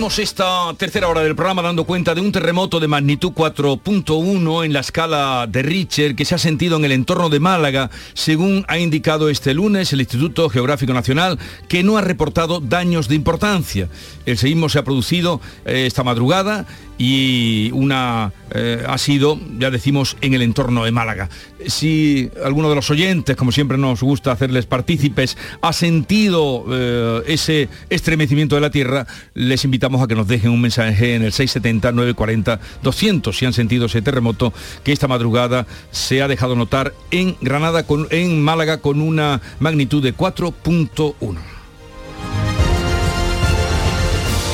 Abrimos esta tercera hora del programa dando cuenta de un terremoto de magnitud 4.1 en la escala de Richter que se ha sentido en el entorno de Málaga, según ha indicado este lunes el Instituto Geográfico Nacional, que no ha reportado daños de importancia. El seísmo se ha producido eh, esta madrugada y una eh, ha sido, ya decimos, en el entorno de Málaga. Si alguno de los oyentes, como siempre nos gusta hacerles partícipes, ha sentido eh, ese estremecimiento de la Tierra, les invitamos a que nos dejen un mensaje en el 670-940-200 si han sentido ese terremoto que esta madrugada se ha dejado notar en Granada, con, en Málaga, con una magnitud de 4.1.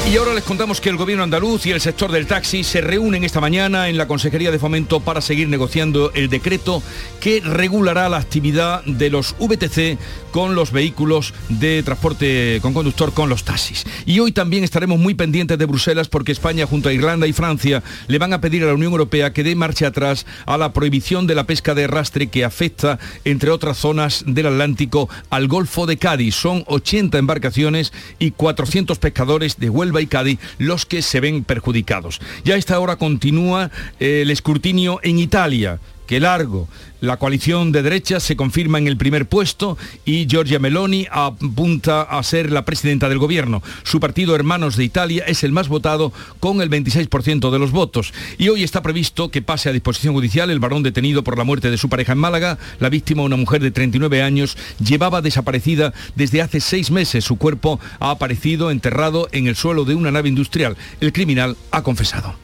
Y ahora les contamos que el gobierno andaluz y el sector del taxi se reúnen esta mañana en la Consejería de Fomento para seguir negociando el decreto que regulará la actividad de los VTC con los vehículos de transporte con conductor con los taxis. Y hoy también estaremos muy pendientes de Bruselas porque España junto a Irlanda y Francia le van a pedir a la Unión Europea que dé marcha atrás a la prohibición de la pesca de arrastre que afecta, entre otras zonas del Atlántico, al Golfo de Cádiz. Son 80 embarcaciones y 400 pescadores de Huelva y Cádiz los que se ven perjudicados. Ya a esta hora continúa eh, el escrutinio en Italia que largo. La coalición de derechas se confirma en el primer puesto y Giorgia Meloni apunta a ser la presidenta del gobierno. Su partido Hermanos de Italia es el más votado con el 26% de los votos. Y hoy está previsto que pase a disposición judicial el varón detenido por la muerte de su pareja en Málaga. La víctima, una mujer de 39 años, llevaba desaparecida desde hace seis meses. Su cuerpo ha aparecido enterrado en el suelo de una nave industrial. El criminal ha confesado.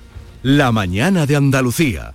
La mañana de Andalucía.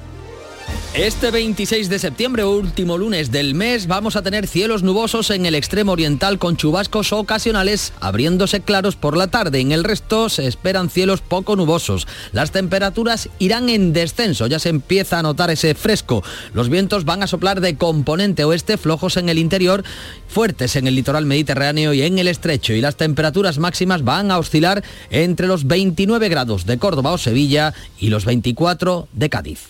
Este 26 de septiembre, último lunes del mes, vamos a tener cielos nubosos en el extremo oriental con chubascos ocasionales abriéndose claros por la tarde. En el resto se esperan cielos poco nubosos. Las temperaturas irán en descenso, ya se empieza a notar ese fresco. Los vientos van a soplar de componente oeste, flojos en el interior, fuertes en el litoral mediterráneo y en el estrecho. Y las temperaturas máximas van a oscilar entre los 29 grados de Córdoba o Sevilla y los 24 de Cádiz.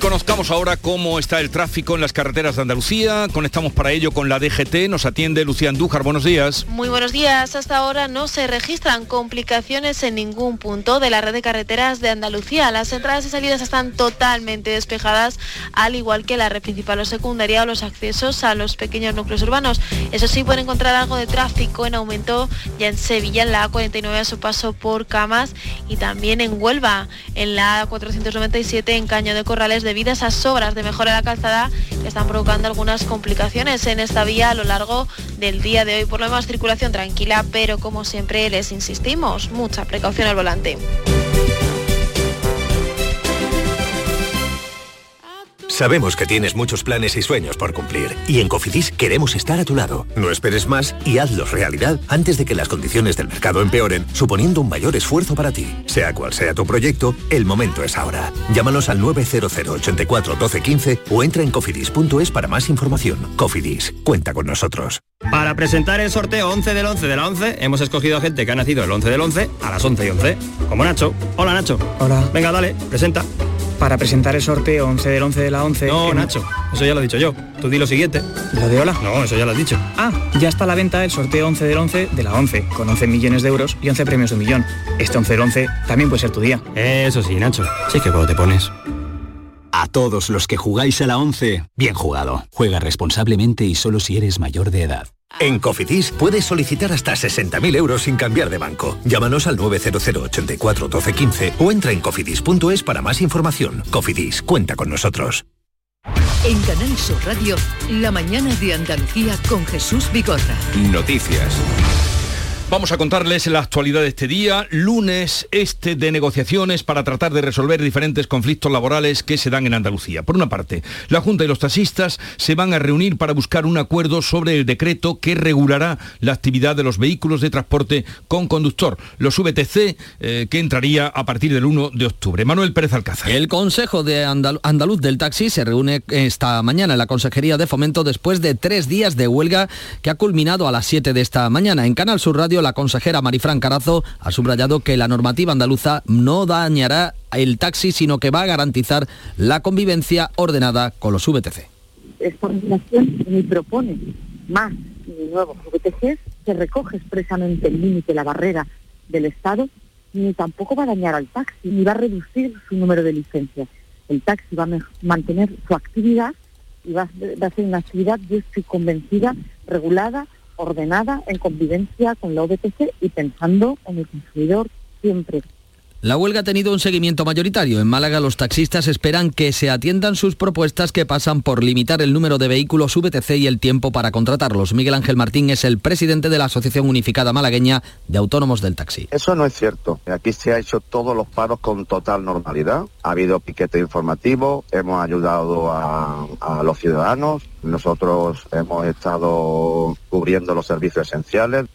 Conozcamos ahora cómo está el tráfico en las carreteras de Andalucía. Conectamos para ello con la DGT. Nos atiende Lucía Andújar. Buenos días. Muy buenos días. Hasta ahora no se registran complicaciones en ningún punto de la red de carreteras de Andalucía. Las entradas y salidas están totalmente despejadas, al igual que la red principal o secundaria o los accesos a los pequeños núcleos urbanos. Eso sí, pueden encontrar algo de tráfico en aumento ya en Sevilla, en la A49 a su paso por Camas y también en Huelva, en la A497 en Caño de Corrales debido a esas obras de mejora de la calzada que están provocando algunas complicaciones en esta vía a lo largo del día de hoy. Por lo demás, circulación tranquila, pero como siempre les insistimos, mucha precaución al volante. Sabemos que tienes muchos planes y sueños por cumplir y en Cofidis queremos estar a tu lado. No esperes más y hazlos realidad antes de que las condiciones del mercado empeoren, suponiendo un mayor esfuerzo para ti. Sea cual sea tu proyecto, el momento es ahora. Llámanos al 900 84 12 15 o entra en cofidis.es para más información. Cofidis, cuenta con nosotros. Para presentar el sorteo 11 del 11 de la 11, hemos escogido a gente que ha nacido el 11 del 11 a las 11 y 11. Como Nacho. Hola Nacho. Hola. Venga, dale, presenta. Para presentar el sorteo 11 del 11 de la 11... No, Nacho, eso ya lo he dicho yo. Tú di lo siguiente. ¿Lo de hola? No, eso ya lo has dicho. Ah, ya está a la venta el sorteo 11 del 11 de la 11, con 11 millones de euros y 11 premios de un millón. Este 11 del 11 también puede ser tu día. Eso sí, Nacho. Sí que cuando te pones. A todos los que jugáis a la 11, bien jugado. Juega responsablemente y solo si eres mayor de edad. En Cofidis puedes solicitar hasta 60.000 euros sin cambiar de banco. Llámanos al 900 84 12 15 o entra en cofidis.es para más información. Cofidis, cuenta con nosotros. En Canal Sur Radio, la mañana de Andalucía con Jesús Vigorra. Noticias. Vamos a contarles la actualidad de este día, lunes este de negociaciones para tratar de resolver diferentes conflictos laborales que se dan en Andalucía. Por una parte, la Junta y los taxistas se van a reunir para buscar un acuerdo sobre el decreto que regulará la actividad de los vehículos de transporte con conductor, los VTC, eh, que entraría a partir del 1 de octubre. Manuel Pérez Alcázar. El Consejo de Andaluz del Taxi se reúne esta mañana en la Consejería de Fomento después de tres días de huelga que ha culminado a las 7 de esta mañana. En Canal Sur Radio la consejera Marifran Carazo ha subrayado que la normativa andaluza no dañará el taxi, sino que va a garantizar la convivencia ordenada con los VTC. Esta legislación ni propone más ni nuevos VTC, se recoge expresamente el límite, la barrera del Estado, ni tampoco va a dañar al taxi, ni va a reducir su número de licencias. El taxi va a mantener su actividad y va a ser una actividad, yo estoy convencida, regulada, ordenada en convivencia con la OBTC y pensando en el consumidor siempre. La huelga ha tenido un seguimiento mayoritario. En Málaga los taxistas esperan que se atiendan sus propuestas que pasan por limitar el número de vehículos VTC y el tiempo para contratarlos. Miguel Ángel Martín es el presidente de la Asociación Unificada Malagueña de Autónomos del Taxi. Eso no es cierto. Aquí se ha hecho todos los paros con total normalidad. Ha habido piquete informativo, hemos ayudado a, a los ciudadanos, nosotros hemos estado cubriendo los servicios esenciales.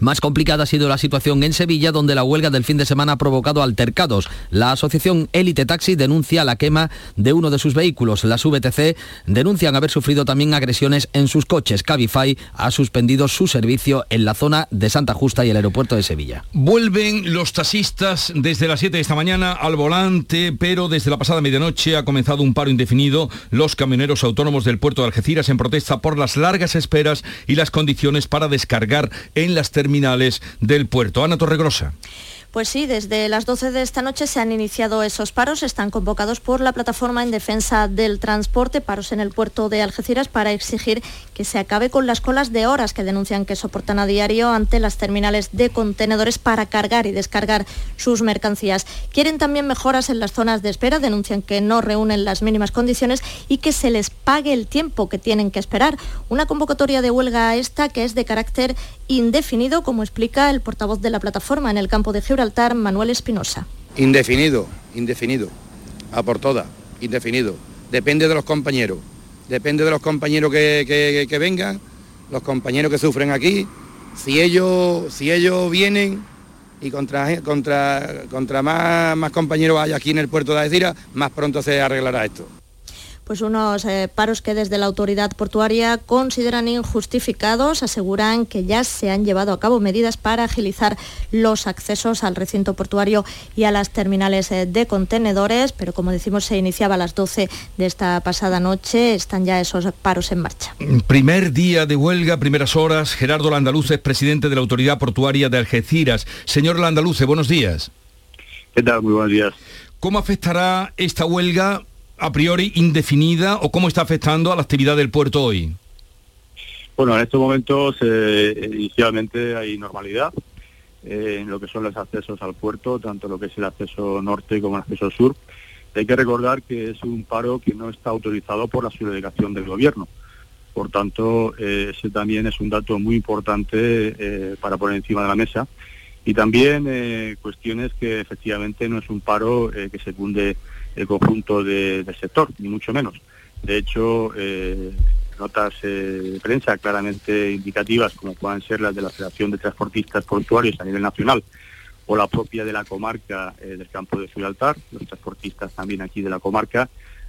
Más complicada ha sido la situación en Sevilla, donde la huelga del fin de semana ha provocado altercados. La asociación Elite Taxi denuncia la quema de uno de sus vehículos. Las VTC denuncian haber sufrido también agresiones en sus coches. Cabify ha suspendido su servicio en la zona de Santa Justa y el aeropuerto de Sevilla. Vuelven los taxistas desde las 7 de esta mañana al volante, pero desde la pasada medianoche ha comenzado un paro indefinido los camioneros autónomos del puerto de Algeciras en protesta por las largas esperas y las condiciones para descargar en las terminales terminales del puerto. Ana Torregrosa. Pues sí, desde las 12 de esta noche se han iniciado esos paros, están convocados por la plataforma en defensa del transporte, paros en el puerto de Algeciras para exigir que se acabe con las colas de horas que denuncian que soportan a diario ante las terminales de contenedores para cargar y descargar sus mercancías. Quieren también mejoras en las zonas de espera, denuncian que no reúnen las mínimas condiciones y que se les pague el tiempo que tienen que esperar. Una convocatoria de huelga esta que es de carácter indefinido, como explica el portavoz de la plataforma en el campo de Gibraltar Manuel Espinosa. Indefinido, indefinido, a por todas, indefinido. Depende de los compañeros, depende de los compañeros que, vengan, los compañeros que sufren aquí. Si ellos, si ellos vienen y contra, contra, contra más, más compañeros hay aquí en el puerto de Algeciras, más pronto se arreglará esto pues unos eh, paros que desde la autoridad portuaria consideran injustificados, aseguran que ya se han llevado a cabo medidas para agilizar los accesos al recinto portuario y a las terminales eh, de contenedores, pero como decimos se iniciaba a las 12 de esta pasada noche, están ya esos paros en marcha. Primer día de huelga, primeras horas, Gerardo Landaluce es presidente de la autoridad portuaria de Algeciras. Señor Landaluce, buenos días. ¿Qué tal? Muy buenos días. ¿Cómo afectará esta huelga a priori indefinida o cómo está afectando a la actividad del puerto hoy? Bueno, en estos momentos eh, inicialmente hay normalidad eh, en lo que son los accesos al puerto, tanto lo que es el acceso norte como el acceso sur. Hay que recordar que es un paro que no está autorizado por la subdelegación del gobierno. Por tanto, eh, ese también es un dato muy importante para poner encima de la mesa. Y también cuestiones que efectivamente no es un paro que secunde el conjunto del sector, ni mucho menos. De hecho, eh, notas eh, de prensa claramente indicativas, como puedan ser las de la Federación de Transportistas Portuarios a nivel nacional o la propia de la comarca eh, del campo de Gibraltar, los transportistas también aquí de la comarca,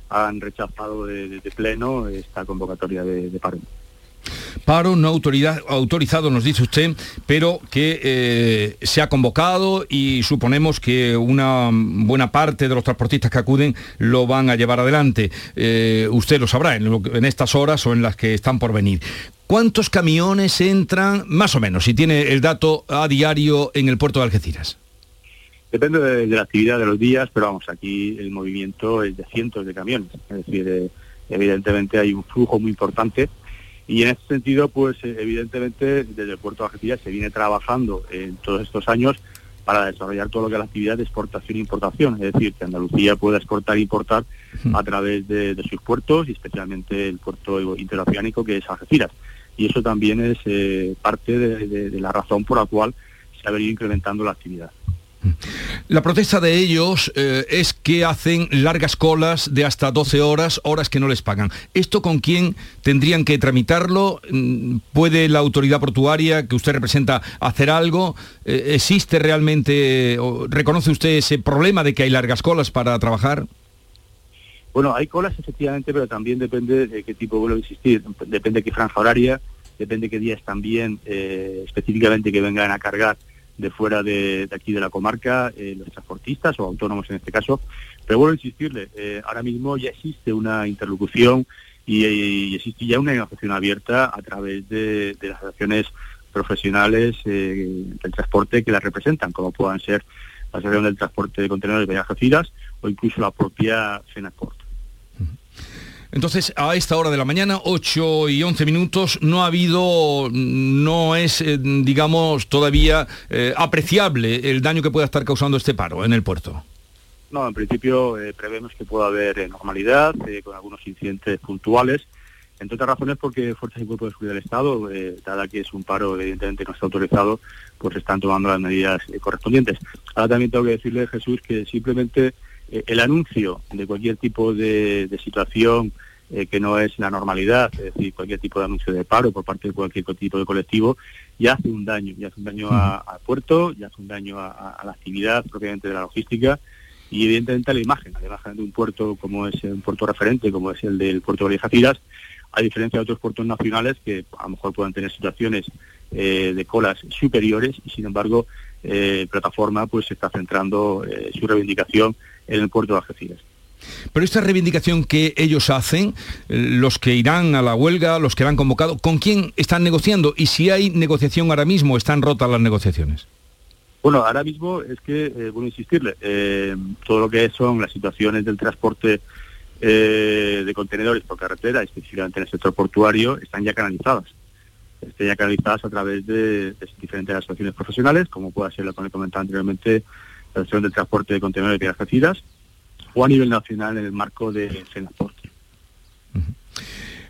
han rechazado de, pleno esta convocatoria de, de paro. Paro no autoridad, autorizado, nos dice usted, pero que eh, se ha convocado y suponemos que una buena parte de los transportistas que acuden lo van a llevar adelante. Eh, usted lo sabrá en, estas horas o en las que están por venir. ¿Cuántos camiones entran, más o menos, si tiene el dato a diario en el puerto de Algeciras? Depende de, la actividad de los días, pero vamos, aquí el movimiento es de cientos de camiones. Es decir, eh, evidentemente hay un flujo muy importante Y en este sentido, pues eh, evidentemente desde el puerto de Algeciras se viene trabajando en todos estos años para desarrollar todo lo que es la actividad de exportación e importación, es decir, que Andalucía pueda exportar e importar a través de, sus puertos y especialmente el puerto interoceánico que es Algeciras. Y eso también es eh, parte de la razón por la cual se ha venido incrementando la actividad. La protesta de ellos eh, es que hacen largas colas de hasta 12 horas, horas que no les pagan. ¿Esto con quién tendrían que tramitarlo? Mm, ¿Puede la autoridad portuaria que usted representa hacer algo? Eh, ¿Existe realmente, o reconoce usted ese problema de que hay largas colas para trabajar? Bueno, hay colas efectivamente, pero también depende de qué tipo vuelvo a existir. Depende de qué franja horaria, depende de qué días también eh, específicamente que vengan a cargar de fuera de, aquí de la comarca, eh, los transportistas o autónomos en este caso. Pero vuelvo a insistirle, eh, ahora mismo ya existe una interlocución y, existe ya una negociación abierta a través de, las asociaciones profesionales eh, del transporte que las representan, como puedan ser la Asociación del Transporte de Contenedores de Algeciras o incluso la propia Fenacort. Entonces, a esta hora de la mañana, 8 y 11 minutos, no ha habido, no es, eh, digamos, todavía eh, apreciable el daño que pueda estar causando este paro en el puerto. No, en principio eh, prevemos que pueda haber normalidad, con algunos incidentes puntuales, entre otras razones porque Fuerzas y Cuerpos de Seguridad del Estado, dada que es un paro evidentemente no está autorizado, pues están tomando las medidas correspondientes. Ahora también tengo que decirle, Jesús, que simplemente eh, el anuncio de cualquier tipo de, situación eh, que no es la normalidad, es decir, cualquier tipo de anuncio de paro por parte de cualquier tipo de colectivo, ya hace un daño, ya hace un daño al puerto, ya hace un daño a, la actividad propiamente de la logística y evidentemente a la imagen, a la imagen de un puerto como es un puerto referente, como es el del puerto de Viejaciras, a diferencia de otros puertos nacionales que a lo mejor puedan tener situaciones eh, de colas superiores y sin embargo plataforma pues se está centrando su reivindicación en el puerto de Algeciras. Pero esta reivindicación que ellos hacen, eh, los que irán a la huelga, los que la han convocado, ¿con quién están negociando? Y si hay negociación ahora mismo, ¿están rotas las negociaciones? Bueno, ahora mismo es que, eh, bueno, insistirle, eh, todo lo que son las situaciones del transporte de contenedores por carretera, específicamente en el sector portuario, están ya canalizadas. Están ya canalizadas a través de, diferentes asociaciones profesionales, como pueda ser la que comentado anteriormente, la Asociación del Transporte de Contenedores de Algeciras, o a nivel nacional en el marco de Transporte.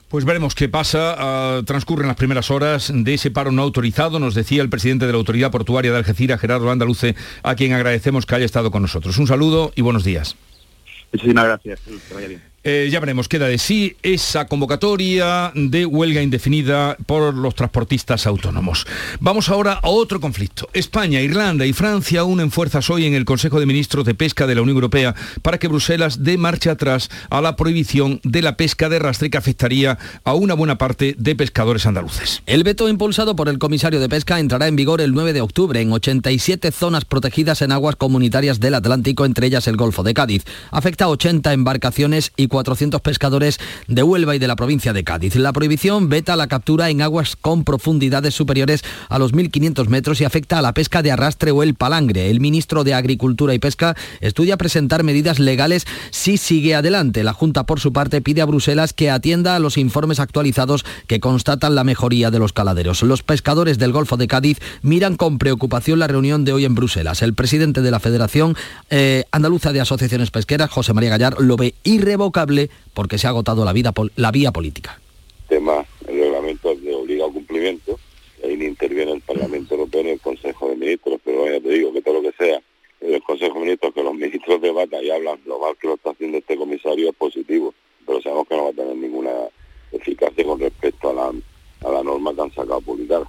Pues veremos qué pasa. Ah, transcurren las primeras horas de ese paro no autorizado, nos decía el presidente de la Autoridad Portuaria de Algeciras, Gerardo Andaluce, a quien agradecemos que haya estado con nosotros. Un saludo y buenos días. Muchísimas gracias. Que vaya bien. Eh, ya veremos, queda de sí esa convocatoria de huelga indefinida por los transportistas autónomos. Vamos ahora a otro conflicto. España, Irlanda y Francia unen fuerzas hoy en el Consejo de Ministros de Pesca de la Unión Europea para que Bruselas dé marcha atrás a la prohibición de la pesca de rastre que afectaría a una buena parte de pescadores andaluces. El veto impulsado por el comisario de Pesca entrará en vigor el 9 de octubre en 87 zonas protegidas en aguas comunitarias del Atlántico, entre ellas el Golfo de Cádiz. Afecta a 80 embarcaciones y 400 pescadores de Huelva y de la provincia de Cádiz. La prohibición veta la captura en aguas con profundidades superiores a los 1.500 metros y afecta a la pesca de arrastre o el palangre. El ministro de Agricultura y Pesca estudia presentar medidas legales si sigue adelante. La Junta, por su parte, pide a Bruselas que atienda a los informes actualizados que constatan la mejoría de los caladeros. Los pescadores del Golfo de Cádiz miran con preocupación la reunión de hoy en Bruselas. El presidente de la Federación eh, Andaluza de Asociaciones Pesqueras, José María Gallar, lo ve irrevocable porque se ha agotado la, vida, la vía política. tema, el reglamento de obligado cumplimiento, ahí interviene el Parlamento Europeo en el Consejo de Ministros, pero ya te digo que todo lo que sea en el Consejo de Ministros, que los ministros debatan y hablan lo mal que lo está haciendo este comisario es positivo, pero sabemos que no va a tener ninguna eficacia con respecto a la, a la norma que han sacado publicada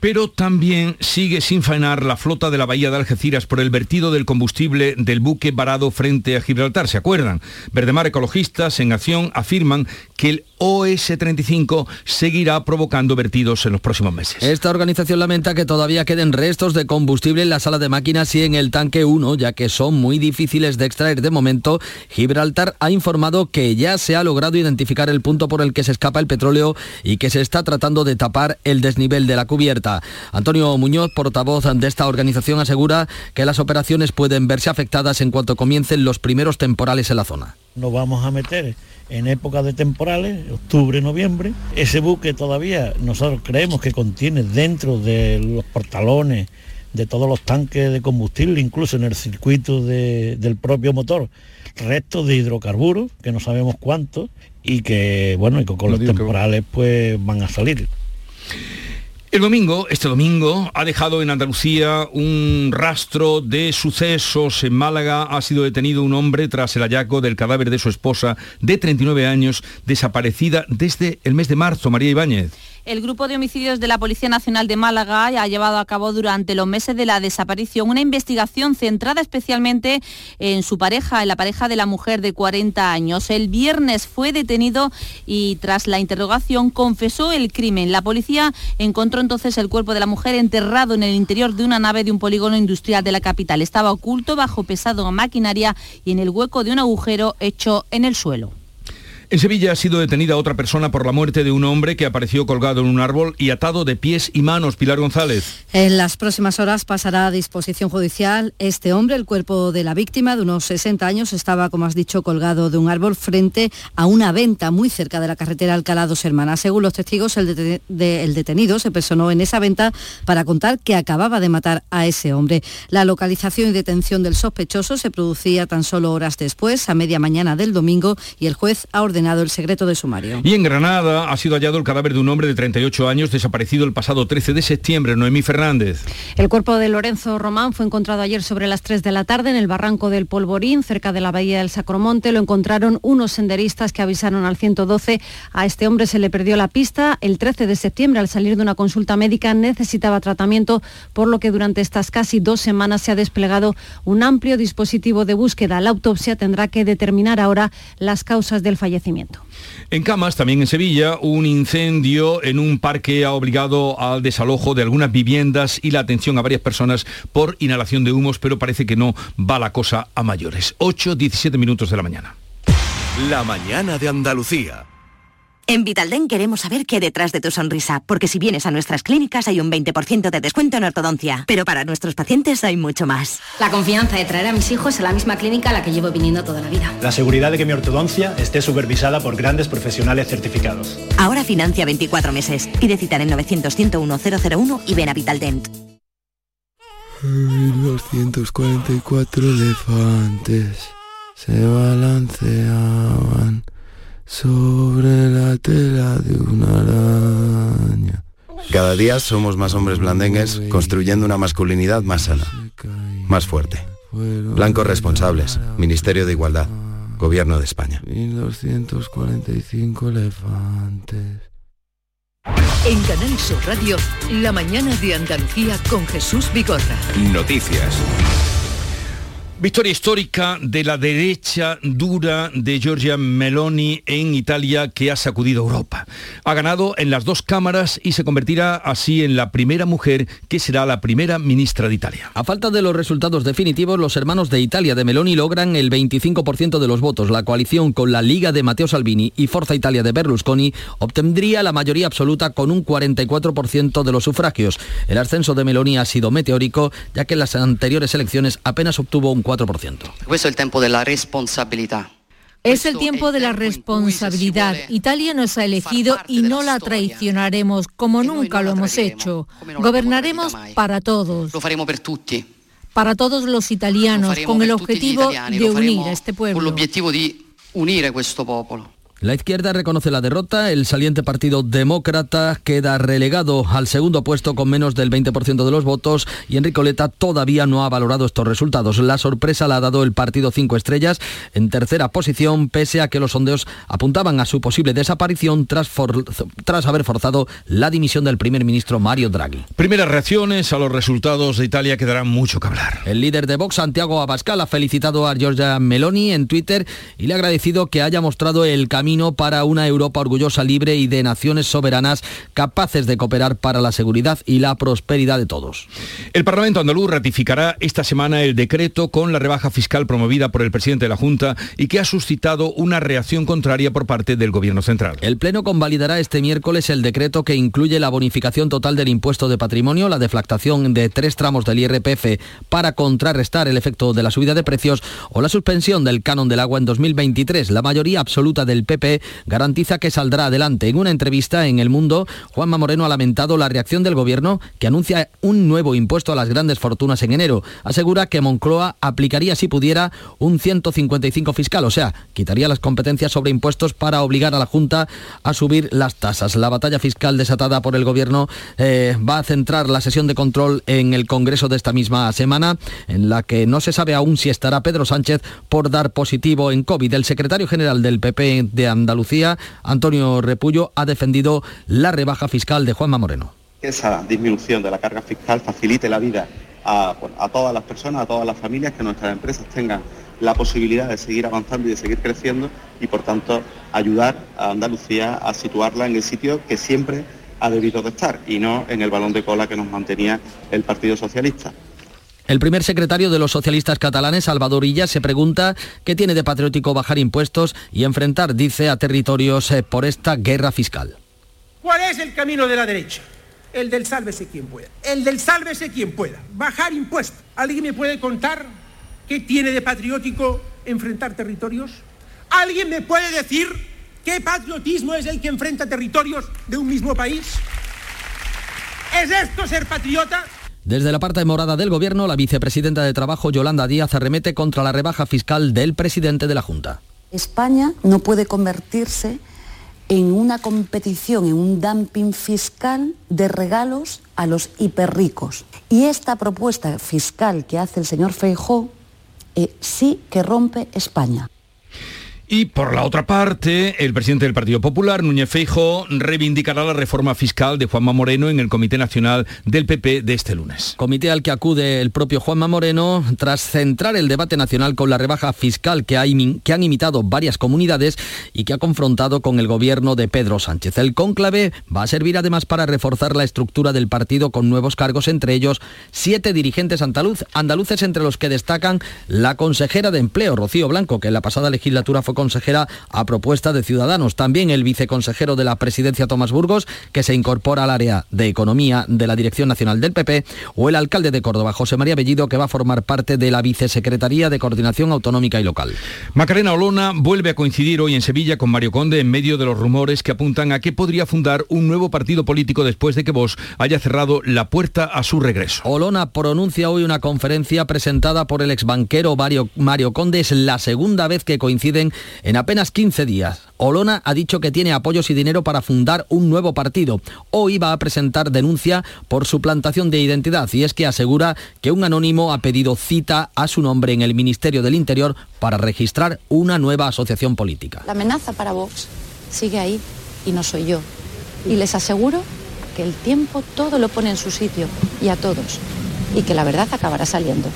pero también sigue sin faenar la flota de la bahía de Algeciras por el vertido del combustible del buque varado frente a Gibraltar. ¿Se acuerdan? Verdemar Ecologistas en Acción afirman que el OS-35 seguirá provocando vertidos en los próximos meses. Esta organización lamenta que todavía queden restos de combustible en la sala de máquinas y en el tanque 1, ya que son muy difíciles de extraer de momento. Gibraltar ha informado que ya se ha logrado identificar el punto por el que se escapa el petróleo y que se está tratando de tapar el desnivel de la cubierta. Antonio Muñoz, portavoz de esta organización, asegura que las operaciones pueden verse afectadas en cuanto comiencen los primeros temporales en la zona Nos vamos a meter en época de temporales, octubre, noviembre. Ese buque todavía nosotros creemos que contiene dentro de los portalones, de todos los tanques de combustible, incluso en el circuito del propio motor, restos de hidrocarburos, que no sabemos cuántos, y que, bueno, y con, los temporales pues van a salir. El domingo, este domingo, ha dejado en Andalucía un rastro de sucesos. En Málaga ha sido detenido un hombre tras el hallazgo del cadáver de su esposa de 39 años, desaparecida desde el mes de marzo, María Ibáñez. El grupo de homicidios de la Policía Nacional de Málaga ha llevado a cabo durante los meses de la desaparición una investigación centrada especialmente en su pareja, en la pareja de la mujer de 40 años. El viernes fue detenido y tras la interrogación confesó el crimen. La policía encontró entonces el cuerpo de la mujer enterrado en el interior de una nave de un polígono industrial de la capital. Estaba oculto bajo pesado maquinaria y en el hueco de un agujero hecho en el suelo. En Sevilla ha sido detenida otra persona por la muerte de un hombre que apareció colgado en un árbol y atado de pies y manos. Pilar González. En las próximas horas pasará a disposición judicial este hombre. El cuerpo de la víctima, de unos 60 años, estaba, como has dicho, colgado de un árbol frente a una venta muy cerca de la carretera Alcalá dos Hermanas. Según los testigos, el, detenido se personó en esa venta para contar que acababa de matar a ese hombre. La localización y detención del sospechoso se producía tan solo horas después, a media mañana del domingo, y el juez ha ordenado el secreto de sumario. Y en Granada ha sido hallado el cadáver de un hombre de 38 años desaparecido el pasado 13 de septiembre, Noemí Fernández. El cuerpo de Lorenzo Román fue encontrado ayer sobre las 3 de la tarde en el barranco del Polvorín, cerca de la bahía del Sacromonte. Lo encontraron unos senderistas que avisaron al 112. A este hombre se le perdió la pista el 13 de septiembre al salir de una consulta médica. Necesitaba tratamiento, por lo que durante estas casi dos semanas se ha desplegado un amplio dispositivo de búsqueda. La autopsia tendrá que determinar ahora las causas del fallecimiento. En Camas, también en Sevilla, un incendio en un parque ha obligado al desalojo de algunas viviendas y la atención a varias personas por inhalación de humos, pero parece que no va la cosa a mayores. 8, 17 minutos de la mañana. La mañana de Andalucía. En Vitalden queremos saber qué detrás de tu sonrisa, porque si vienes a nuestras clínicas hay un 20% de descuento en ortodoncia, pero para nuestros pacientes hay mucho más. La confianza de traer a mis hijos a la misma clínica a la que llevo viniendo toda la vida. La seguridad de que mi ortodoncia esté supervisada por grandes profesionales certificados. Ahora financia 24 meses. Pide citar en 900 101 001 y ven a Vitaldent. 244 elefantes se balanceaban sobre la tela de una araña. Cada día somos más hombres blandengues construyendo una masculinidad más sana, más fuerte. Blancos responsables, Ministerio de Igualdad, Gobierno de España. 1245 elefantes. En Canal Sur Radio, la mañana de Andalucía con Jesús Vigorra. Noticias. Victoria histórica de la derecha dura de Giorgia Meloni en Italia que ha sacudido Europa. Ha ganado en las dos cámaras y se convertirá así en la primera mujer que será la primera ministra de Italia. A falta de los resultados definitivos, los hermanos de Italia de Meloni logran el 25% de los votos. La coalición con la Liga de Matteo Salvini y Forza Italia de Berlusconi obtendría la mayoría absoluta con un 44% de los sufragios. El ascenso de Meloni ha sido meteórico, ya que en las anteriores elecciones apenas obtuvo un 4%. Questo è il tempo della responsabilità. Es el tiempo de la responsabilidad. Italia nos ha elegido y no la traicionaremos como nunca lo hemos hecho. Gobernaremos para todos. Lo faremo per tutti. Para todos los italianos, con el objetivo de unir a este pueblo. La izquierda reconoce la derrota, el saliente Partido Demócrata queda relegado al segundo puesto con menos del 20% de los votos y Enrico Leta todavía no ha valorado estos resultados. La sorpresa la ha dado el Partido Cinco Estrellas en tercera posición, pese a que los sondeos apuntaban a su posible desaparición tras, tras haber forzado la dimisión del primer ministro Mario Draghi. Primeras reacciones a los resultados de Italia quedarán mucho que hablar. El líder de Vox, Santiago Abascal, ha felicitado a Giorgia Meloni en Twitter y le ha agradecido que haya mostrado el camino camino para una Europa orgullosa, libre y de naciones soberanas capaces de cooperar para la seguridad y la prosperidad de todos. El Parlamento andaluz ratificará esta semana el decreto con la rebaja fiscal promovida por el presidente de la Junta y que ha suscitado una reacción contraria por parte del Gobierno central. El Pleno convalidará este miércoles el decreto que incluye la bonificación total del impuesto de patrimonio, la deflactación de tres tramos del IRPF para contrarrestar el efecto de la subida de precios o la suspensión del canon del agua en 2023. La mayoría absoluta del PP garantiza que saldrá adelante. En una entrevista en El Mundo, Juanma Moreno ha lamentado la reacción del Gobierno que anuncia un nuevo impuesto a las grandes fortunas en enero. Asegura que Moncloa aplicaría si pudiera un 155 fiscal, o sea, quitaría las competencias sobre impuestos para obligar a la Junta a subir las tasas. La batalla fiscal desatada por el Gobierno eh, va a centrar la sesión de control en el Congreso de esta misma semana, en la que no se sabe aún si estará Pedro Sánchez por dar positivo en COVID. El secretario general del PP de Andalucía, Antonio Repullo, ha defendido la rebaja fiscal de Juanma Moreno. Esa disminución de la carga fiscal facilite la vida a, a todas las personas, a todas las familias, que nuestras empresas tengan la posibilidad de seguir avanzando y de seguir creciendo y por tanto ayudar a Andalucía a situarla en el sitio que siempre ha debido de estar y no en el balón de cola que nos mantenía el Partido Socialista. El primer secretario de los socialistas catalanes, Salvador Illa, se pregunta qué tiene de patriótico bajar impuestos y enfrentar, dice, a territorios eh, por esta guerra fiscal. ¿Cuál es el camino de la derecha? El del sálvese quien pueda. El del sálvese quien pueda. Bajar impuestos. ¿Alguien me puede contar qué tiene de patriótico enfrentar territorios? ¿Alguien me puede decir qué patriotismo es el que enfrenta territorios de un mismo país? ¿Es esto ser patriota? Desde la parte morada del Gobierno, la vicepresidenta de Trabajo, Yolanda Díaz, arremete contra la rebaja fiscal del presidente de la Junta. España no puede convertirse en una competición, en un dumping fiscal de regalos a los hiperricos. Y esta propuesta fiscal que hace el señor Feijó eh, sí que rompe España. Y por la otra parte, el presidente del Partido Popular, Núñez Feijo, reivindicará la reforma fiscal de Juanma Moreno en el Comité Nacional del PP de este lunes. Comité al que acude el propio Juanma Moreno tras centrar el debate nacional con la rebaja fiscal que, que han imitado varias comunidades y que ha confrontado con el gobierno de Pedro Sánchez. El cónclave va a servir además para reforzar la estructura del partido con nuevos cargos, entre ellos siete dirigentes andaluz, andaluces, entre los que destacan la consejera de Empleo, Rocío Blanco, que en la pasada legislatura fue consejera a propuesta de Ciudadanos. También el viceconsejero de la presidencia, Tomás Burgos, que se incorpora al área de economía de la Dirección Nacional del PP, o el alcalde de Córdoba, José María Bellido, que va a formar parte de la vicesecretaría de Coordinación Autonómica y Local. Macarena Olona vuelve a coincidir hoy en Sevilla con Mario Conde en medio de los rumores que apuntan a que podría fundar un nuevo partido político después de que Vox haya cerrado la puerta a su regreso. Olona pronuncia hoy una conferencia presentada por el exbanquero Mario, Mario Conde. Es la segunda vez que coinciden en apenas 15 días, Olona ha dicho que tiene apoyos y dinero para fundar un nuevo partido. Hoy va a presentar denuncia por suplantación de identidad y es que asegura que un anónimo ha pedido cita a su nombre en el Ministerio del Interior para registrar una nueva asociación política. La amenaza para Vox sigue ahí y no soy yo. Y les aseguro que el tiempo todo lo pone en su sitio y a todos. Y que la verdad acabará saliendo.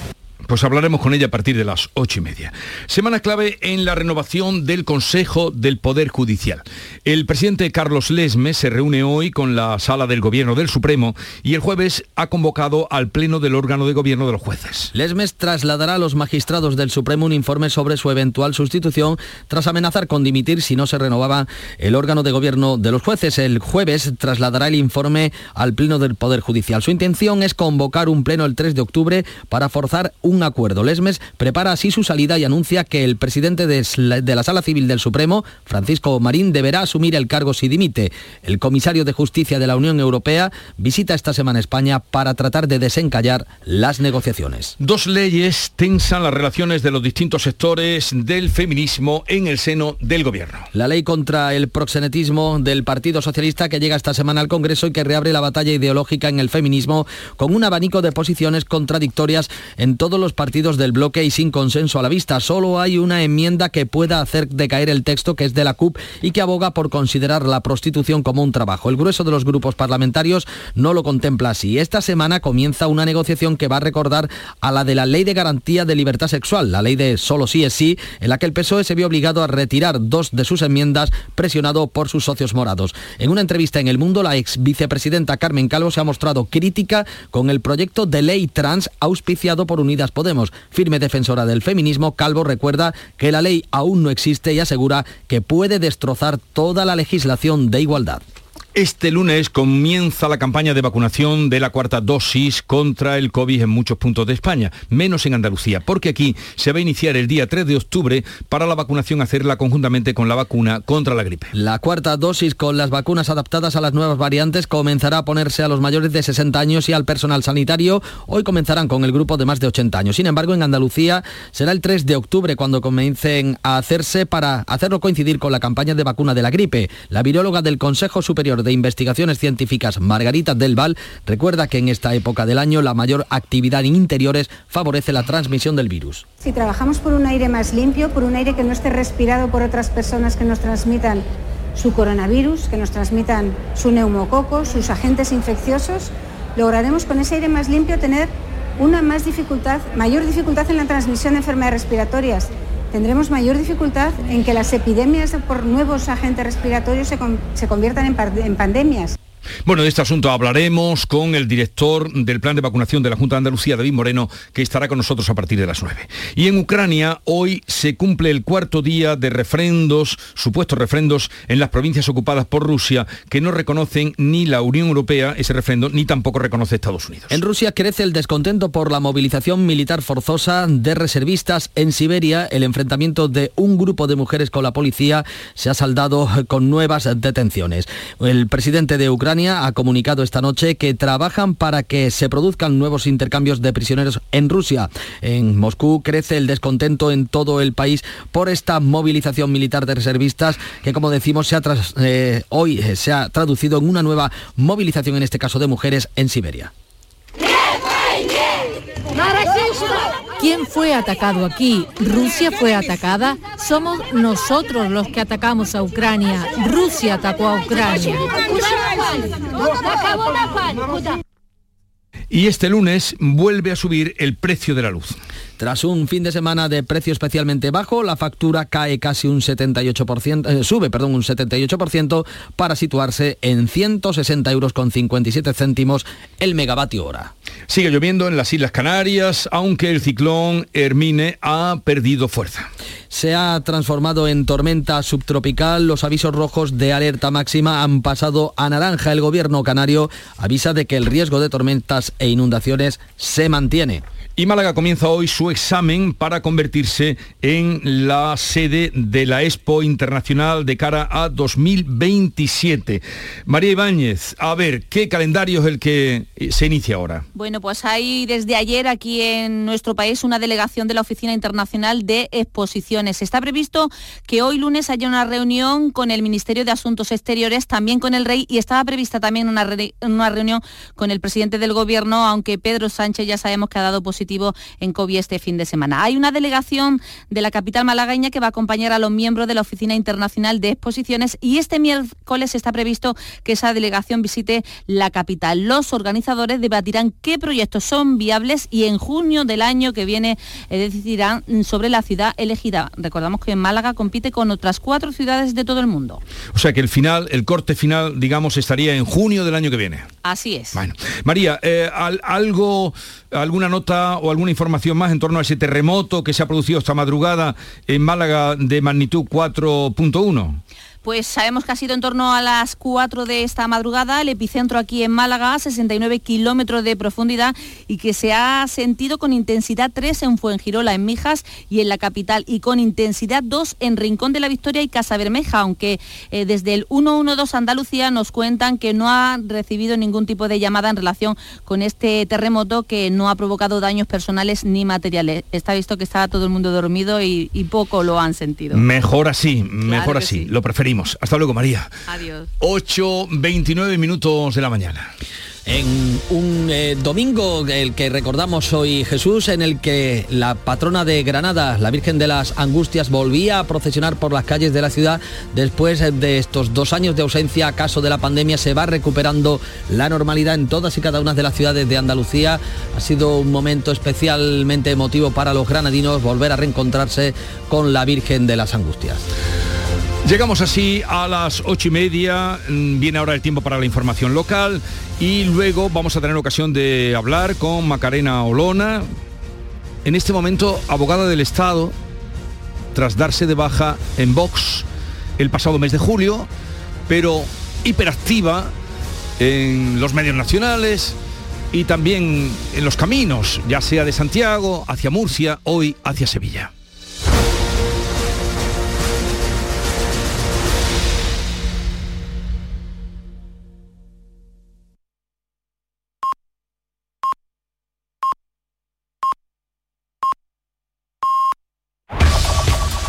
Pues hablaremos con ella a partir de las ocho y media. Semana clave en la renovación del Consejo del Poder Judicial. El presidente Carlos Lesme se reúne hoy con la sala del Gobierno del Supremo y el jueves ha convocado al Pleno del órgano de gobierno de los jueces. Lesmes trasladará a los magistrados del Supremo un informe sobre su eventual sustitución tras amenazar con dimitir si no se renovaba el órgano de gobierno de los jueces. El jueves trasladará el informe al Pleno del Poder Judicial. Su intención es convocar un pleno el 3 de octubre para forzar un acuerdo. Lesmes prepara así su salida y anuncia que el presidente de la Sala Civil del Supremo, Francisco Marín, deberá asumir el cargo si dimite. El comisario de Justicia de la Unión Europea visita esta semana España para tratar de desencallar las negociaciones. Dos leyes tensan las relaciones de los distintos sectores del feminismo en el seno del gobierno. La ley contra el proxenetismo del Partido Socialista que llega esta semana al Congreso y que reabre la batalla ideológica en el feminismo con un abanico de posiciones contradictorias en todos los partidos del bloque y sin consenso a la vista. Solo hay una enmienda que pueda hacer decaer el texto, que es de la CUP, y que aboga por considerar la prostitución como un trabajo. El grueso de los grupos parlamentarios no lo contempla así. Esta semana comienza una negociación que va a recordar a la de la Ley de Garantía de Libertad Sexual, la ley de solo sí es sí, en la que el PSOE se vio obligado a retirar dos de sus enmiendas presionado por sus socios morados. En una entrevista en El Mundo, la ex vicepresidenta Carmen Calvo se ha mostrado crítica con el proyecto de ley trans auspiciado por Unidas Podemos. Firme defensora del feminismo, Calvo recuerda que la ley aún no existe y asegura que puede destrozar toda la legislación de igualdad. Este lunes comienza la campaña de vacunación de la cuarta dosis contra el COVID en muchos puntos de España, menos en Andalucía, porque aquí se va a iniciar el día 3 de octubre para la vacunación hacerla conjuntamente con la vacuna contra la gripe. La cuarta dosis con las vacunas adaptadas a las nuevas variantes comenzará a ponerse a los mayores de 60 años y al personal sanitario. Hoy comenzarán con el grupo de más de 80 años. Sin embargo, en Andalucía será el 3 de octubre cuando comiencen a hacerse para hacerlo coincidir con la campaña de vacuna de la gripe. La viróloga del Consejo Superior de Investigaciones Científicas, Margarita Del Val, recuerda que en esta época del año la mayor actividad en interiores favorece la transmisión del virus. Si trabajamos por un aire más limpio, por un aire que no esté respirado por otras personas que nos transmitan su coronavirus, que nos transmitan su neumococo, sus agentes infecciosos, lograremos con ese aire más limpio tener una más dificultad, mayor dificultad en la transmisión de enfermedades respiratorias tendremos mayor dificultad en que las epidemias por nuevos agentes respiratorios se, con, se conviertan en pandemias. Bueno, de este asunto hablaremos con el director del plan de vacunación de la Junta de Andalucía, David Moreno, que estará con nosotros a partir de las 9. Y en Ucrania hoy se cumple el cuarto día de refrendos, supuestos refrendos, en las provincias ocupadas por Rusia, que no reconocen ni la Unión Europea ese refrendo, ni tampoco reconoce Estados Unidos. En Rusia crece el descontento por la movilización militar forzosa de reservistas. En Siberia, el enfrentamiento de un grupo de mujeres con la policía se ha saldado con nuevas detenciones. El presidente de Ucrania ha comunicado esta noche que trabajan para que se produzcan nuevos intercambios de prisioneros en Rusia. En Moscú crece el descontento en todo el país por esta movilización militar de reservistas que, como decimos, eh, hoy eh, se ha traducido en una nueva movilización, en este caso de mujeres, en Siberia. ¿Quién fue atacado aquí? ¿Rusia fue atacada? Somos nosotros los que atacamos a Ucrania. Rusia atacó a Ucrania. Y este lunes vuelve a subir el precio de la luz. Tras un fin de semana de precio especialmente bajo, la factura cae casi un 78%, eh, sube, perdón, un 78% para situarse en 160 euros con 57 céntimos el megavatio hora. Sigue lloviendo en las Islas Canarias, aunque el ciclón Hermine ha perdido fuerza. Se ha transformado en tormenta subtropical. Los avisos rojos de alerta máxima han pasado a naranja. El gobierno canario avisa de que el riesgo de tormentas e inundaciones se mantiene. Y Málaga comienza hoy su examen para convertirse en la sede de la Expo Internacional de cara a 2027. María Ibáñez, a ver, ¿qué calendario es el que se inicia ahora? Bueno, pues hay desde ayer aquí en nuestro país una delegación de la Oficina Internacional de Exposiciones. Está previsto que hoy lunes haya una reunión con el Ministerio de Asuntos Exteriores, también con el Rey, y estaba prevista también una, una reunión con el presidente del Gobierno, aunque Pedro Sánchez ya sabemos que ha dado positivo en COVID este fin de semana. Hay una delegación de la capital malagueña que va a acompañar a los miembros de la Oficina Internacional de Exposiciones y este miércoles está previsto que esa delegación visite la capital. Los organizadores debatirán qué proyectos son viables y en junio del año que viene eh, decidirán sobre la ciudad elegida. Recordamos que Málaga compite con otras cuatro ciudades de todo el mundo. O sea que el final, el corte final, digamos, estaría en junio del año que viene. Así es. Bueno, María, eh, algo, alguna nota o alguna información más en torno a ese terremoto que se ha producido esta madrugada en Málaga de magnitud 4.1? Pues sabemos que ha sido en torno a las 4 de esta madrugada, el epicentro aquí en Málaga, 69 kilómetros de profundidad y que se ha sentido con intensidad 3 en Fuengirola, en Mijas y en la capital y con intensidad 2 en Rincón de la Victoria y Casa Bermeja, aunque eh, desde el 112 Andalucía nos cuentan que no ha recibido ningún tipo de llamada en relación con este terremoto que no ha provocado daños personales ni materiales. Está visto que estaba todo el mundo dormido y, poco lo han sentido. Mejor así, mejor así, lo preferimos. Hasta luego, María. Adiós. 8.29 minutos de la mañana. En un eh, domingo, el que recordamos hoy Jesús, en el que la patrona de Granada, la Virgen de las Angustias, volvía a procesionar por las calles de la ciudad después de estos dos años de ausencia a caso de la pandemia, se va recuperando la normalidad en todas y cada una de las ciudades de Andalucía. Ha sido un momento especialmente emotivo para los granadinos volver a reencontrarse con la Virgen de las Angustias. Llegamos así a las ocho y media, mm, viene ahora el tiempo para la información local y luego vamos a tener ocasión de hablar con Macarena Olona, en este momento abogada del Estado, tras darse de baja en Vox el pasado mes de julio, pero hiperactiva en los medios nacionales y también en los caminos, ya sea de Santiago hacia Murcia, hoy hacia Sevilla.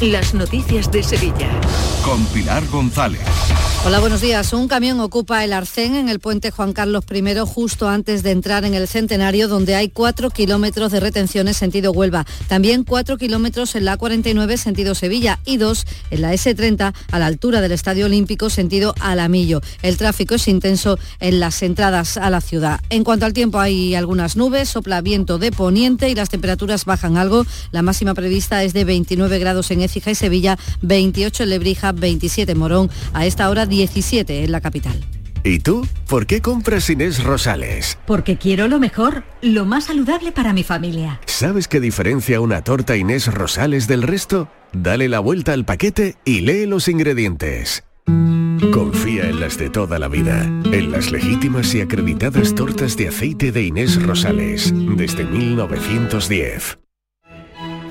las noticias de Sevilla. Con Pilar González. Hola, buenos días. Un camión ocupa el arcén en el puente Juan Carlos I justo antes de entrar en el centenario, donde hay cuatro kilómetros de retenciones sentido Huelva. También cuatro kilómetros en la 49 sentido Sevilla y dos en la S30 a la altura del Estadio Olímpico sentido Alamillo. El tráfico es intenso en las entradas a la ciudad. En cuanto al tiempo, hay algunas nubes, sopla viento de poniente y las temperaturas bajan algo. La máxima prevista es de 29 grados en Écija y Sevilla, 28 en Lebrija, 27 en Morón. A esta hora 17 en la capital. ¿Y tú? ¿Por qué compras Inés Rosales? Porque quiero lo mejor, lo más saludable para mi familia. ¿Sabes qué diferencia una torta Inés Rosales del resto? Dale la vuelta al paquete y lee los ingredientes. Confía en las de toda la vida, en las legítimas y acreditadas tortas de aceite de Inés Rosales, desde 1910.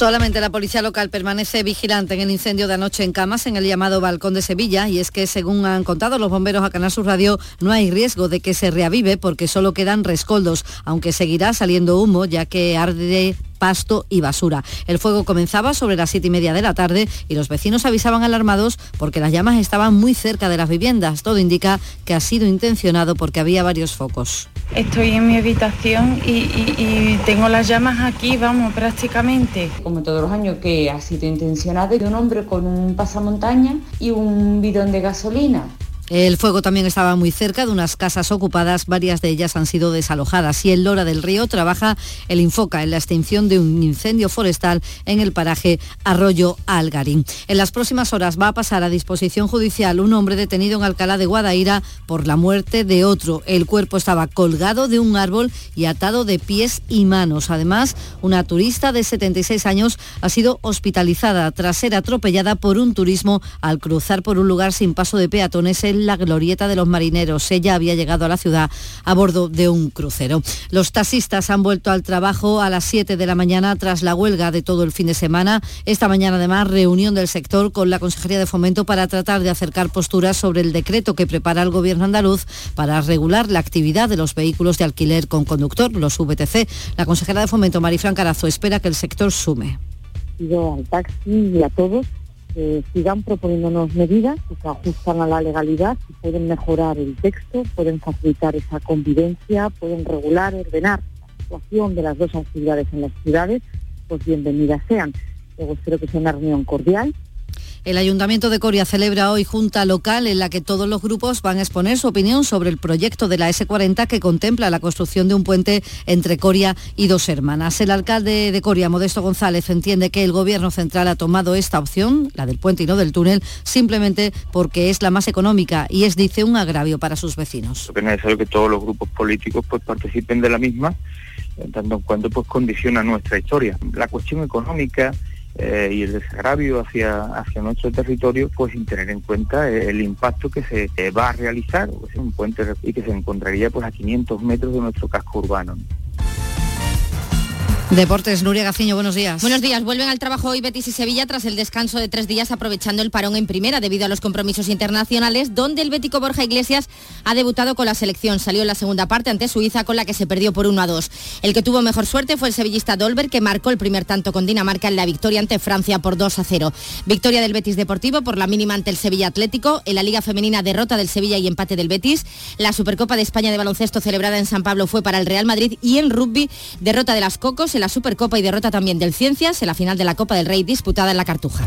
Solamente la policía local permanece vigilante en el incendio de anoche en Camas, en el llamado Balcón de Sevilla, y es que, según han contado los bomberos a Canal Sur Radio, no hay riesgo de que se reavive porque solo quedan rescoldos, aunque seguirá saliendo humo, ya que arde pasto y basura. El fuego comenzaba sobre las siete y media de la tarde y los vecinos avisaban alarmados porque las llamas estaban muy cerca de las viviendas. Todo indica que ha sido intencionado porque había varios focos. Estoy en mi habitación y, y- y tengo las llamas aquí, vamos, prácticamente. como todos los años, que ha sido intencionado, de un hombre con un pasamontaña y un bidón de gasolina. El fuego también estaba muy cerca de unas casas ocupadas, varias de ellas han sido desalojadas y en Lora del Río trabaja el Infoca en la extinción de un incendio forestal en el paraje Arroyo Algarín. En las próximas horas va a pasar a disposición judicial un hombre detenido en Alcalá de Guadaira por la muerte de otro. El cuerpo estaba colgado de un árbol y atado de pies y manos. Además, una turista de 76 años ha sido hospitalizada tras ser atropellada por un turismo al cruzar por un lugar sin paso de peatones en la glorieta de los marineros. Ella había llegado a la ciudad a bordo de un crucero. Los taxistas han vuelto al trabajo a las 7 de la mañana tras la huelga de todo el fin de semana. Esta mañana además reunión del sector con la Consejería de Fomento para tratar de acercar posturas sobre el decreto que prepara el gobierno andaluz para regular la actividad de los vehículos de alquiler con conductor, los VTC. La consejera de Fomento, Marifran Carazo, espera que el sector sume. pido al taxi y a todos que sigan proponiéndonos medidas que se ajustan a la legalidad, que pueden mejorar el texto, pueden facilitar esa convivencia, pueden regular, ordenar la situación de las dos actividades en las ciudades, pues bienvenidas sean. Luego espero que sea una reunión cordial El Ayuntamiento de Coria celebra hoy junta local en la que todos los grupos van a exponer su opinión sobre el proyecto de la S40 que contempla la construcción de un puente entre Coria y dos hermanas. El alcalde de Coria, Modesto González, entiende que el Gobierno central ha tomado esta opción, la del puente y no del túnel, simplemente porque es la más económica y es, dice, un agravio para sus vecinos. Es necesario que todos los grupos políticos pues participen de la misma, en tanto en cuanto pues condiciona nuestra historia. La cuestión económica eh, y el desagravio hacia, hacia nuestro territorio, pues sin tener en cuenta eh, el impacto que se eh, va a realizar, pues, un puente y que se encontraría pues a 500 metros de nuestro casco urbano. ¿no? Deportes, Nuria Gaciño, buenos días. Buenos días. Vuelven al trabajo hoy Betis y Sevilla tras el descanso de tres días aprovechando el parón en primera debido a los compromisos internacionales, donde el bético Borja Iglesias ha debutado con la selección. Salió en la segunda parte ante Suiza con la que se perdió por 1 a 2. El que tuvo mejor suerte fue el sevillista Dolber, que marcó el primer tanto con Dinamarca en la victoria ante Francia por 2 a 0. Victoria del Betis Deportivo por la mínima ante el Sevilla Atlético. En la Liga Femenina derrota del Sevilla y empate del Betis. La Supercopa de España de baloncesto celebrada en San Pablo fue para el Real Madrid y en rugby derrota de las Cocos la Supercopa y derrota también del Ciencias en la final de la Copa del Rey disputada en la Cartuja.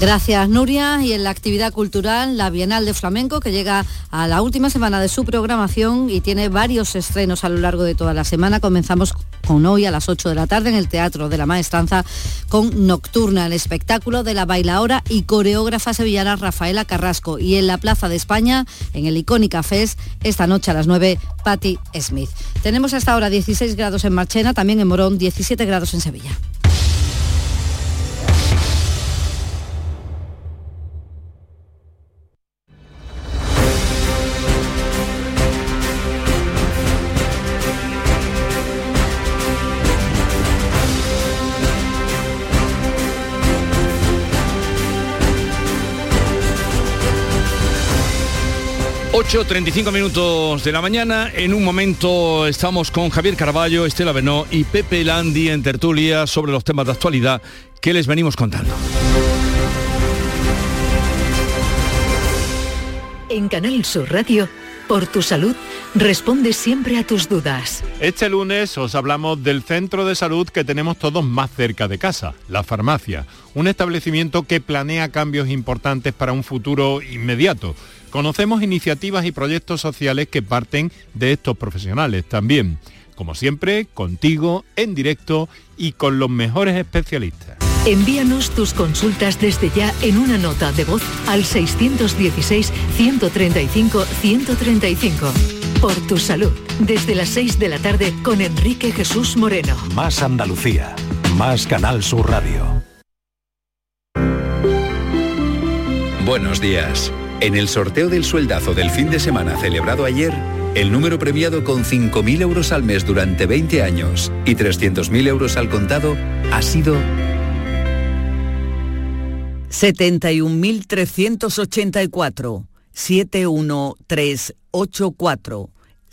Gracias Nuria y en la actividad cultural la Bienal de Flamenco que llega a la última semana de su programación y tiene varios estrenos a lo largo de toda la semana. Comenzamos con hoy a las 8 de la tarde en el Teatro de la Maestranza con Nocturna, el espectáculo de la bailaora y coreógrafa sevillana Rafaela Carrasco y en la Plaza de España en el Icónica Fest esta noche a las 9 Patti Smith. Tenemos hasta ahora 16 grados en Marchena, también en Morón 17 grados en Sevilla. Ocho, 35 minutos de la mañana. En un momento estamos con Javier Carballo, Estela Benó y Pepe Landi en tertulia sobre los temas de actualidad que les venimos contando. En Canal Sur Radio, por tu salud, responde siempre a tus dudas. Este lunes os hablamos del centro de salud que tenemos todos más cerca de casa, la farmacia, un establecimiento que planea cambios importantes para un futuro inmediato. Conocemos iniciativas y proyectos sociales que parten de estos profesionales también. Como siempre, contigo, en directo y con los mejores especialistas. Envíanos tus consultas desde ya en una nota de voz al 616-135-135. Por tu salud, desde las 6 de la tarde con Enrique Jesús Moreno. Más Andalucía, más Canal Sur Radio. Buenos días. En el sorteo del sueldazo del fin de semana celebrado ayer, el número premiado con 5.000 euros al mes durante 20 años y 300.000 euros al contado ha sido 71.384 71384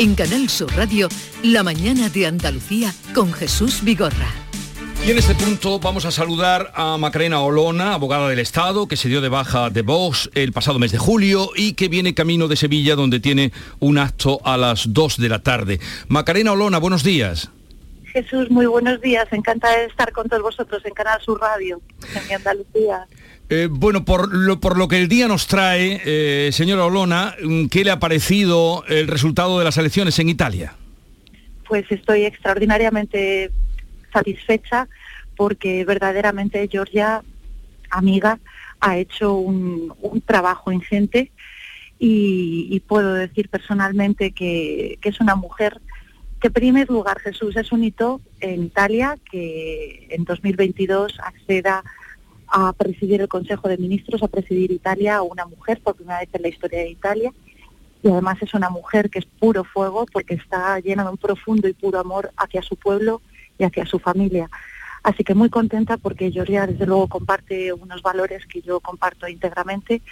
En Canal Sur Radio, La mañana de Andalucía con Jesús Vigorra. Y en este punto vamos a saludar a Macarena Olona, abogada del Estado, que se dio de baja de Vox el pasado mes de julio y que viene camino de Sevilla, donde tiene un acto a las 2 de la tarde. Macarena Olona, buenos días. Jesús, muy buenos días. Encantada de estar con todos vosotros en Canal Sur Radio, en mi Andalucía. Eh, bueno, por lo, por lo que el día nos trae, eh, señora Olona, ¿qué le ha parecido el resultado de las elecciones en Italia? Pues estoy extraordinariamente satisfecha porque verdaderamente Georgia, amiga, ha hecho un, un trabajo ingente y, y, puedo decir personalmente que, que es una mujer que primer lugar, Jesús, es un hito en Italia que en 2022 acceda a presidir el Consejo de Ministros, a presidir Italia, una mujer por primera vez en la historia de Italia. Y además es una mujer que es puro fuego porque está llena de un profundo y puro amor hacia su pueblo y hacia su familia. Así que muy contenta porque Georgia desde luego comparte unos valores que yo comparto íntegramente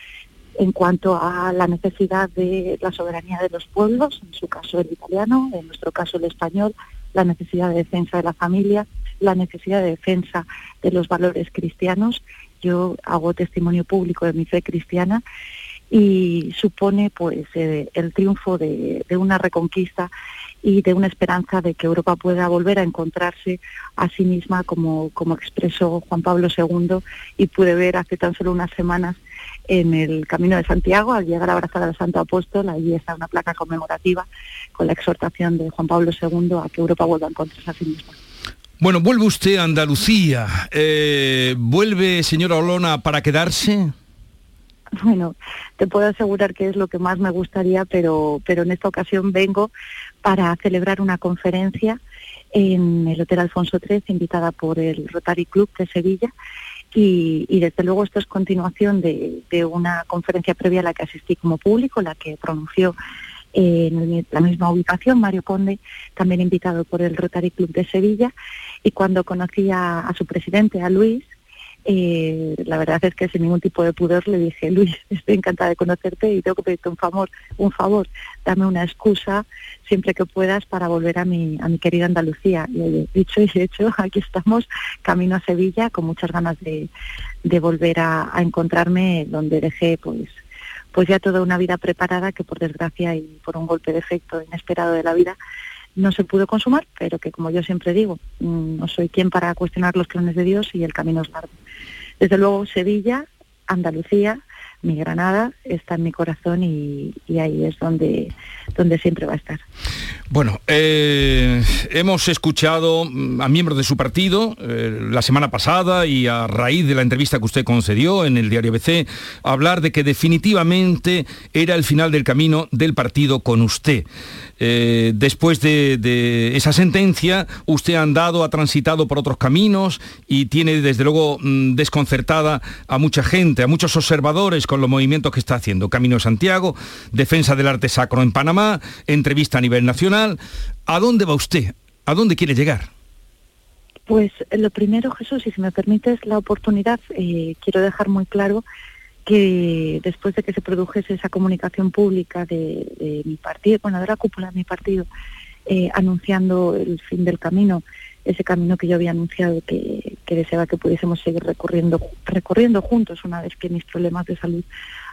en cuanto a la necesidad de la soberanía de los pueblos, en su caso el italiano, en nuestro caso el español, la necesidad de defensa de la familia la necesidad de defensa de los valores cristianos. Yo hago testimonio público de mi fe cristiana y supone pues eh, el triunfo de, una reconquista y de una esperanza de que Europa pueda volver a encontrarse a sí misma como, como expresó Juan Pablo II y pude ver hace tan solo unas semanas en el Camino de Santiago, al llegar a abrazar al Santo Apóstol, allí está una placa conmemorativa con la exhortación de Juan Pablo II a que Europa vuelva a encontrarse a sí misma. Bueno, vuelve usted a Andalucía. Eh, ¿Vuelve, señora Olona, para quedarse? Bueno, te puedo asegurar que es lo que más me gustaría, pero, pero en esta ocasión vengo para celebrar una conferencia en el Hotel Alfonso XIII, invitada por el Rotary Club de Sevilla. Y, desde luego esto es continuación de, una conferencia previa a la que asistí como público, la que pronunció en la misma ubicación, Mario Conde, también invitado por el Rotary Club de Sevilla. Y cuando conocí a su presidente, a Luis, la verdad es que sin ningún tipo de pudor le dije, Luis, estoy encantada de conocerte y tengo que pedirte un favor, un favor, dame una excusa siempre que puedas para volver a mi, a mi querida Andalucía. Y dicho y hecho, aquí estamos, camino a Sevilla, con muchas ganas de, volver a, encontrarme donde dejé pues pues ya toda una vida preparada que por desgracia y por un golpe de efecto inesperado de la vida no se pudo consumar, pero que como yo siempre digo, mm, no soy quien para cuestionar los planes de Dios y el camino es largo. Desde luego Sevilla, Andalucía, mi Granada está en mi corazón y, ahí es donde, donde siempre va a estar. Bueno, eh, hemos escuchado mm, a miembros de su partido eh, la semana pasada y a raíz de la entrevista que usted concedió en el diario BC, hablar de que definitivamente era el final del camino del partido con usted. Eh, después de, esa sentencia, usted ha andado, ha transitado por otros caminos y tiene desde luego mm, desconcertada a mucha gente, a muchos observadores los movimientos que está haciendo. Camino Santiago, defensa del arte sacro en Panamá, entrevista a nivel nacional. ¿A dónde va usted? ¿A dónde quiere llegar? Pues eh, lo primero, Jesús, y si me permites la oportunidad, eh, quiero dejar muy claro que después de que se produjese esa comunicación pública de, mi partido, bueno, de la cúpula de mi partido, eh, anunciando el fin del camino, ese camino que yo había anunciado que, deseaba que pudiésemos seguir recorriendo, recorriendo juntos una vez que mis problemas de salud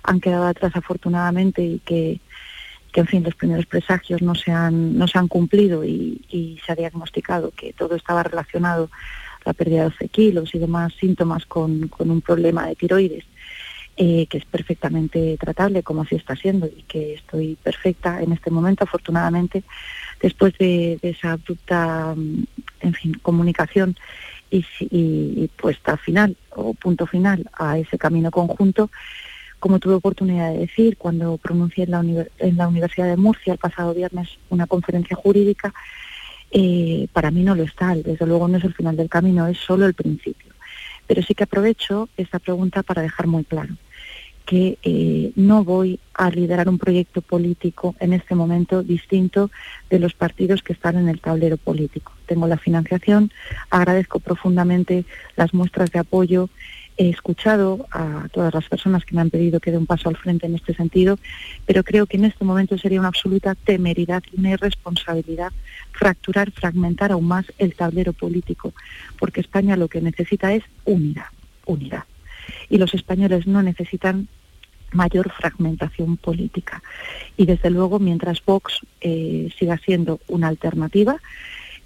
han quedado atrás afortunadamente y que, que en fin, los primeros presagios no se han, no se han cumplido y, se ha diagnosticado que todo estaba relacionado, la pérdida de 12 kilos y demás síntomas con, con un problema de tiroides eh, que es perfectamente tratable, como así está siendo, y que estoy perfecta en este momento, afortunadamente, después de, esa abrupta, mm, en fin, comunicación y, puesta final o punto final a ese camino conjunto, como tuve oportunidad de decir cuando pronuncié en la, en la Universidad de Murcia el pasado viernes una conferencia jurídica, eh, para mí no lo está, desde luego no es el final del camino, es solo el principio. Pero sí que aprovecho esta pregunta para dejar muy claro que eh, no voy a liderar un proyecto político en este momento distinto de los partidos que están en el tablero político. Tengo la financiación, agradezco profundamente las muestras de apoyo, he escuchado a todas las personas que me han pedido que dé un paso al frente en este sentido, pero creo que en este momento sería una absoluta temeridad y una irresponsabilidad fracturar, fragmentar aún más el tablero político, porque España lo que necesita es unidad, unidad y los españoles no necesitan mayor fragmentación política. Y desde luego, mientras Vox eh, siga siendo una alternativa,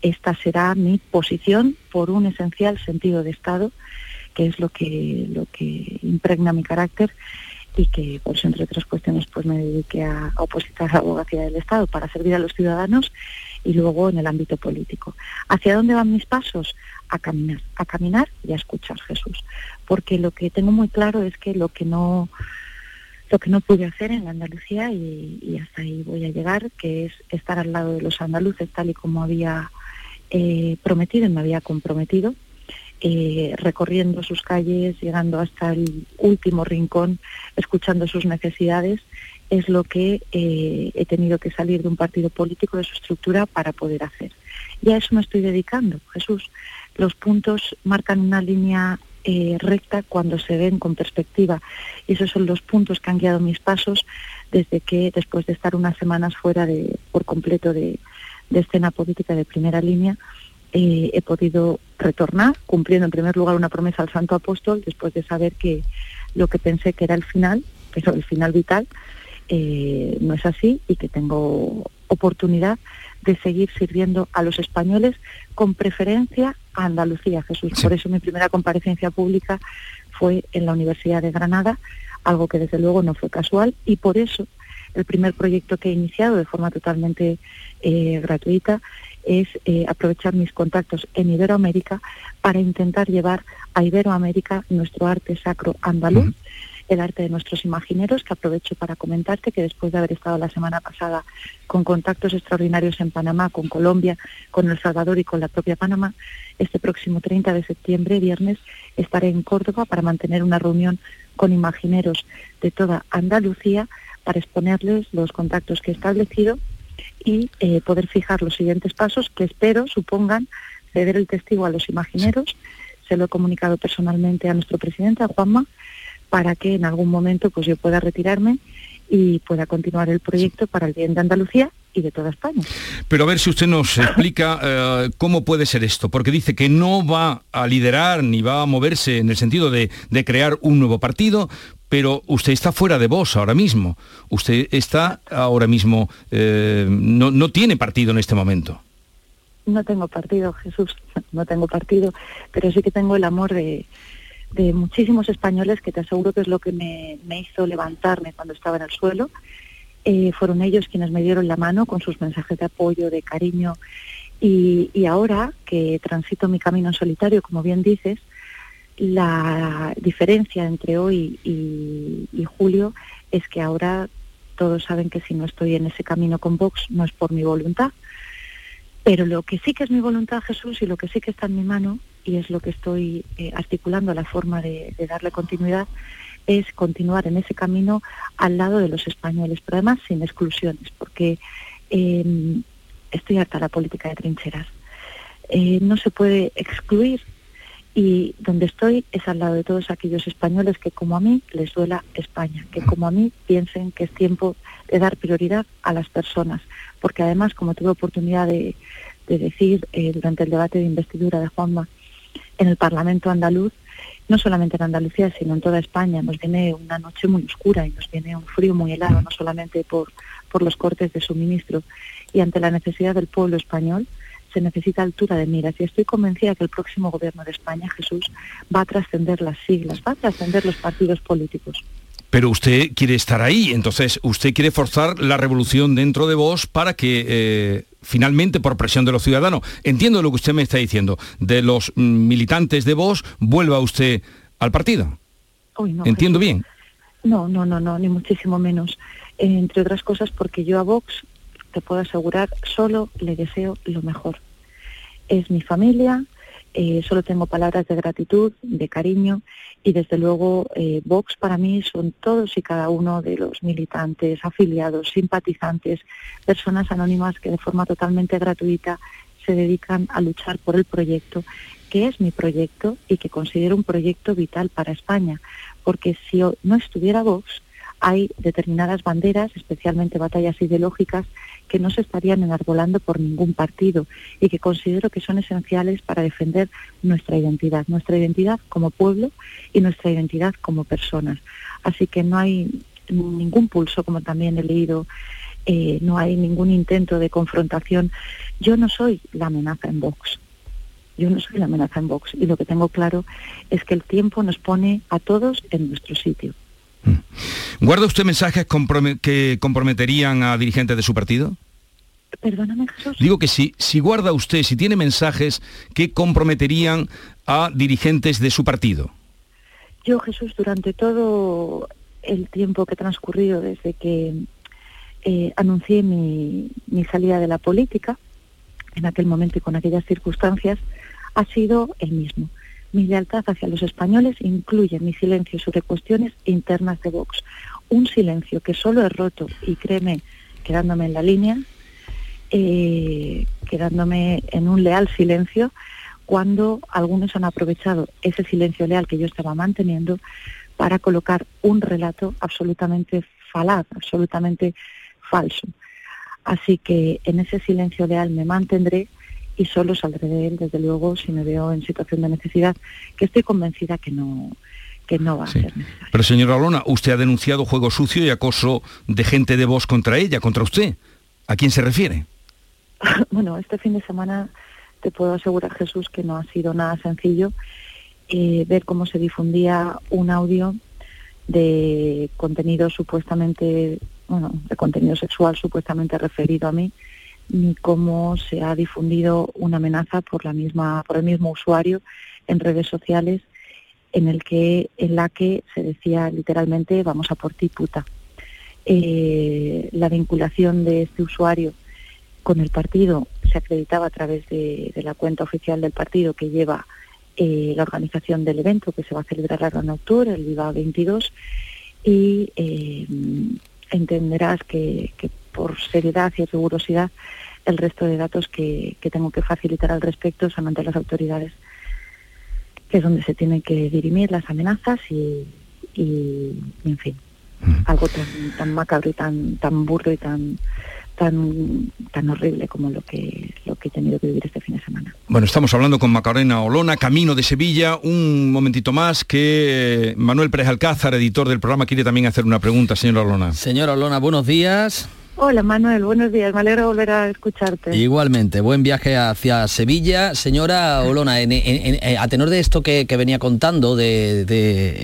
esta será mi posición por un esencial sentido de Estado, que es lo que, lo que impregna mi carácter y que por eso entre otras cuestiones pues me dediqué a, opositar a la abogacía del Estado para servir a los ciudadanos y luego en el ámbito político. ¿Hacia dónde van mis pasos? A caminar, a caminar y a escuchar Jesús. Porque lo que tengo muy claro es que lo que no lo que no pude hacer en Andalucía y, hasta ahí voy a llegar, que es estar al lado de los andaluces tal y como había eh, prometido y me había comprometido, eh, recorriendo sus calles, llegando hasta el último rincón, escuchando sus necesidades, es lo que eh, he tenido que salir de un partido político, de su estructura, para poder hacer. Y a eso me estoy dedicando, Jesús. Los puntos marcan una línea eh, recta cuando se ven con perspectiva. Y esos son los puntos que han guiado mis pasos desde que, después de estar unas semanas fuera de, por completo de escena política de primera línea, eh, he podido retornar, cumpliendo en primer lugar una promesa al Santo Apóstol, después de saber que lo que pensé que era el final, pero el final vital, eh, no es así y que tengo oportunidad de seguir sirviendo a los españoles con preferencia a Andalucía, Jesús. Por eso mi primera comparecencia pública fue en la Universidad de Granada, algo que desde luego no fue casual y por eso el primer proyecto que he iniciado de forma totalmente eh, gratuita es eh, aprovechar mis contactos en Iberoamérica para intentar llevar a Iberoamérica nuestro arte sacro andaluz el arte de nuestros imagineros, que aprovecho para comentarte que después de haber estado la semana pasada con contactos extraordinarios en Panamá, con Colombia, con El Salvador y con la propia Panamá, este próximo 30 de septiembre, viernes, estaré en Córdoba para mantener una reunión con imagineros de toda Andalucía para exponerles los contactos que he establecido y eh, poder fijar los siguientes pasos que espero supongan ceder el testigo a los imagineros. Se lo he comunicado personalmente a nuestro presidente, a Juanma, para que en algún momento pues yo pueda retirarme y pueda continuar el proyecto para el bien de Andalucía y de toda España. Pero a ver si usted nos explica eh, cómo puede ser esto, porque dice que no va a liderar ni va a moverse en el sentido de, crear un nuevo partido, pero usted está fuera de voz ahora mismo. Usted está ahora mismo, eh, no, no tiene partido en este momento. No tengo partido, Jesús, no tengo partido, pero sí que tengo el amor de, de muchísimos españoles que te aseguro que es lo que me, hizo levantarme cuando estaba en el suelo. Eh, fueron ellos quienes me dieron la mano con sus mensajes de apoyo, de cariño. Y, ahora que transito mi camino en solitario, como bien dices, la diferencia entre hoy y, y, julio es que ahora todos saben que si no estoy en ese camino con Vox no es por mi voluntad. Pero lo que sí que es mi voluntad, Jesús, y lo que sí que está en mi mano y es lo que estoy eh, articulando la forma de, darle continuidad, es continuar en ese camino al lado de los españoles, pero además sin exclusiones, porque em, estoy harta la política de trincheras. Eh, no se puede excluir y donde estoy es al lado de todos aquellos españoles que como a mí les duela España, que como a mí piensen que es tiempo de dar prioridad a las personas, porque además, como tuve oportunidad de, decir eh, durante el debate de investidura de Juanma, en el Parlamento andaluz, no solamente en Andalucía, sino en toda España, nos viene una noche muy oscura y nos viene un frío muy helado, no solamente por, por los cortes de suministro. Y ante la necesidad del pueblo español, se necesita altura de miras y estoy convencida que el próximo gobierno de España, Jesús, va a trascender las siglas, va a trascender los partidos políticos. Pero usted quiere estar ahí, entonces usted quiere forzar la revolución dentro de vos para que eh, finalmente, por presión de los ciudadanos, entiendo lo que usted me está diciendo, de los mm, militantes de vos, vuelva usted al partido. ¿Entiendo bien? No, no, no, no, ni muchísimo menos. entre otras cosas porque yo a Vox, te puedo asegurar, solo le deseo lo mejor. Es mi familia, eh, solo tengo palabras de gratitud, de cariño y desde luego eh, Vox para mí son todos y cada uno de los militantes, afiliados, simpatizantes, personas anónimas que de forma totalmente gratuita se dedican a luchar por el proyecto, que es mi proyecto y que considero un proyecto vital para España, porque si no estuviera Vox, hay determinadas banderas, especialmente batallas ideológicas, que no se estarían enarbolando por ningún partido y que considero que son esenciales para defender nuestra identidad, nuestra identidad como pueblo y nuestra identidad como personas. Así que no hay ningún pulso, como también he leído, eh, no hay ningún intento de confrontación. Yo no soy la amenaza en Vox. Yo no soy la amenaza en Vox y lo que tengo claro es que el tiempo nos pone a todos en nuestro sitio. ¿Guarda usted mensajes que comprometerían a dirigentes de su partido? Perdóname, Jesús. Digo que si, si guarda usted, si tiene mensajes que comprometerían a dirigentes de su partido. Yo, Jesús, durante todo el tiempo que ha transcurrido desde que eh, anuncié mi, mi salida de la política, en aquel momento y con aquellas circunstancias, ha sido el mismo. Mi lealtad hacia los españoles incluye mi silencio sobre cuestiones internas de Vox. Un silencio que solo he roto, y créeme, quedándome en la línea, eh, quedándome en un leal silencio, cuando algunos han aprovechado ese silencio leal que yo estaba manteniendo para colocar un relato absolutamente falaz, absolutamente falso. Así que en ese silencio leal me mantendré y solo saldré de él, desde luego, si me veo en situación de necesidad, que estoy convencida que no, que no va a ser necesario. Pero señora Lona, usted ha denunciado juego sucio y acoso de gente de voz contra ella, contra usted. ¿A quién se refiere? bueno, este fin de semana te puedo asegurar, Jesús, que no ha sido nada sencillo eh, ver cómo se difundía un audio de contenido supuestamente, bueno, de contenido sexual supuestamente referido a mí, ni cómo se ha difundido una amenaza por la misma, por el mismo usuario en redes sociales en el que, en la que se decía literalmente vamos a por ti puta. Eh, la vinculación de este usuario con el partido se acreditaba a través de, la cuenta oficial del partido que lleva eh, la organización del evento que se va a celebrar ahora en octubre, el Viva 22, y eh, entenderás que, por seriedad y rigurosidad el resto de datos que, tengo que facilitar al respecto son ante las autoridades, que es donde se tienen que dirimir las amenazas y, en fin, algo tan, tan macabro y tan, tan burdo y tan tan, tan horrible como lo que, lo que he tenido que vivir este fin de semana. Bueno, estamos hablando con Macarena Olona, Camino de Sevilla. Un momentito más que Manuel Pérez Alcázar, editor del programa, quiere también hacer una pregunta, señora Olona. Señora Olona, buenos días. Hola Manuel, buenos días, me alegra volver a escucharte. Igualmente, buen viaje hacia Sevilla. Señora Olona, eh, a tenor de esto que, venía contando, de,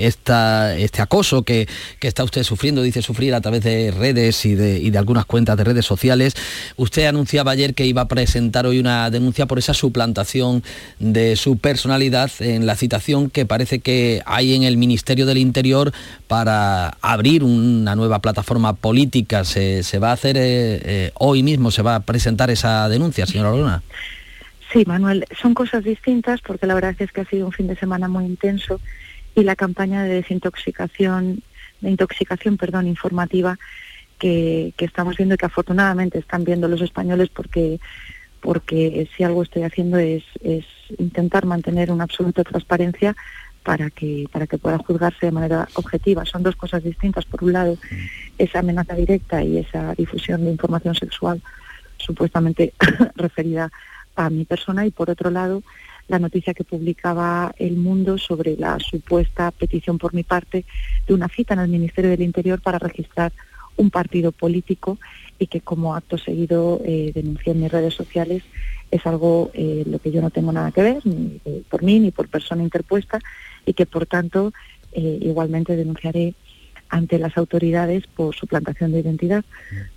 este acoso que, está usted sufriendo, dice sufrir a través de redes y de, y de, algunas cuentas de redes sociales, usted anunciaba ayer que iba a presentar hoy una denuncia por esa suplantación de su personalidad en la citación que parece que hay en el Ministerio del Interior para abrir una nueva plataforma política. Se, se va a hacer eh, eh, hoy mismo, se va a presentar esa denuncia, señora Luna. Sí, Manuel, son cosas distintas porque la verdad es que ha sido un fin de semana muy intenso y la campaña de desintoxicación, de intoxicación, perdón, informativa que, estamos viendo y que afortunadamente están viendo los españoles porque porque si algo estoy haciendo es, es intentar mantener una absoluta transparencia para que, para que pueda juzgarse de manera objetiva. Son dos cosas distintas. Por un lado, esa amenaza directa y esa difusión de información sexual supuestamente referida a mi persona y por otro lado, la noticia que publicaba El Mundo sobre la supuesta petición por mi parte de una cita en el Ministerio del Interior para registrar un partido político y que como acto seguido eh, denuncié en mis redes sociales es algo eh, lo que yo no tengo nada que ver, ni por mí ni por persona interpuesta, y que por tanto eh, igualmente denunciaré ante las autoridades por suplantación de identidad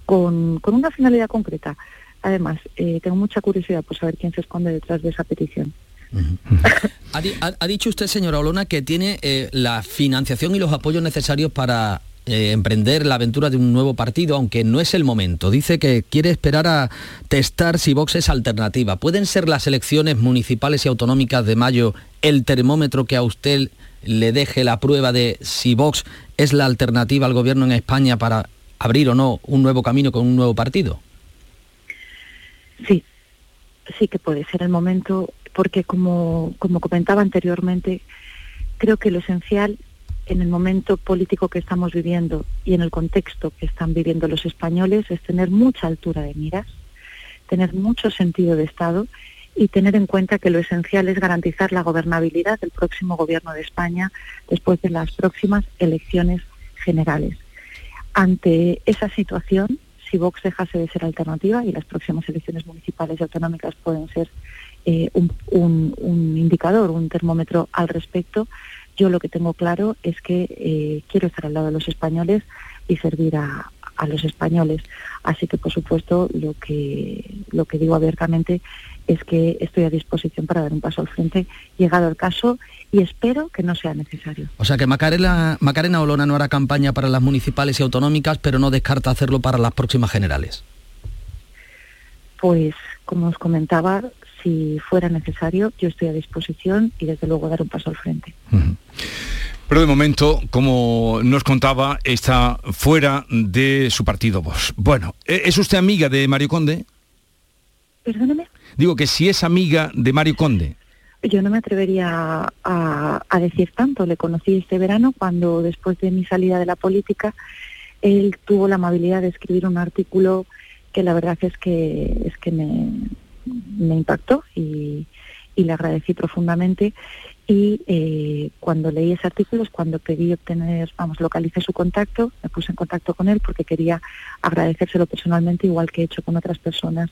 con, una finalidad concreta. Además, eh, tengo mucha curiosidad por saber quién se esconde detrás de esa petición. ha, dicho usted, señora Olona, que tiene eh, la financiación y los apoyos necesarios para emprender la aventura de un nuevo partido, aunque no es el momento. Dice que quiere esperar a testar si Vox es alternativa. ¿Pueden ser las elecciones municipales y autonómicas de mayo el termómetro que a usted le deje la prueba de si Vox es la alternativa al gobierno en España para abrir o no un nuevo camino con un nuevo partido? Sí, sí que puede ser el momento, porque como, como comentaba anteriormente, creo que lo esencial en el momento político que estamos viviendo y en el contexto que están viviendo los españoles es tener mucha altura de miras, tener mucho sentido de Estado y tener en cuenta que lo esencial es garantizar la gobernabilidad del próximo gobierno de España después de las próximas elecciones generales. Ante esa situación, si Vox dejase de ser alternativa y las próximas elecciones municipales y autonómicas pueden ser eh, un, indicador, un termómetro al respecto, yo lo que tengo claro es que eh, quiero estar al lado de los españoles y servir a, a los españoles. Así que, por supuesto, lo que, lo que digo abiertamente es que estoy a disposición para dar un paso al frente, llegado el caso, y espero que no sea necesario. O sea que Macarena, Macarena Olona no hará campaña para las municipales y autonómicas, pero no descarta hacerlo para las próximas generales. Pues, como os comentaba, si fuera necesario, yo estoy a disposición y desde luego dar un paso al frente. Pero de momento, como nos contaba, está fuera de su partido Bueno, ¿e-, ¿es usted amiga de Mario Conde? Perdóneme. Digo que si es amiga de Mario Conde. Yo no me atrevería a, decir tanto. Le conocí este verano cuando, después de mi salida de la política, él tuvo la amabilidad de escribir un artículo que la verdad es que, es que me, me impactó y, le agradecí profundamente y eh, cuando leí ese artículo es cuando pedí obtener, vamos, localicé su contacto, me puse en contacto con él porque quería agradecérselo personalmente, igual que he hecho con otras personas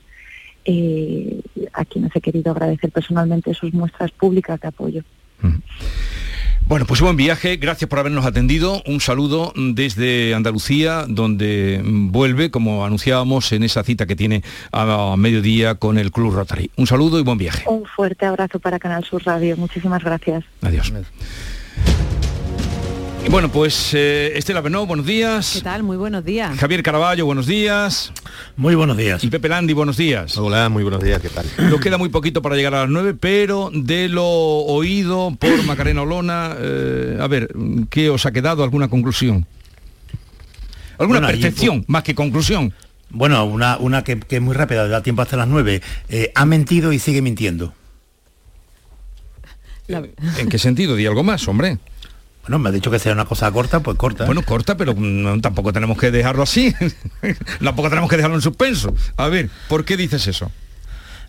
eh, a quienes he querido agradecer personalmente sus muestras públicas de apoyo. Bueno, pues buen viaje, gracias por habernos atendido. Un saludo desde Andalucía, donde vuelve, como anunciábamos, en esa cita que tiene a mediodía con el Club Rotary. Un saludo y buen viaje. Un fuerte abrazo para Canal Sur Radio. Muchísimas gracias. Adiós. Bueno, pues eh, Estela Benó, buenos días. ¿Qué tal? Muy buenos días. Javier Caraballo, buenos días. Muy buenos días. Y Pepe Landi, buenos días. Hola, muy buenos días, ¿qué tal? Nos queda muy poquito para llegar a las nueve, pero de lo oído por Macarena Olona, eh, a ver, ¿qué os ha quedado? ¿Alguna conclusión? ¿Alguna Bueno, allí, percepción más que conclusión? Bueno, una, una que, que es muy rápida, da tiempo hasta las 9. Eh, ha mentido y sigue mintiendo. ¿En qué sentido? Di algo más, hombre. Bueno, me ha dicho que sea una cosa corta, pues corta. Bueno, corta, pero mm, tampoco tenemos que dejarlo así. tampoco tenemos que dejarlo en suspenso. A ver, ¿por qué dices eso?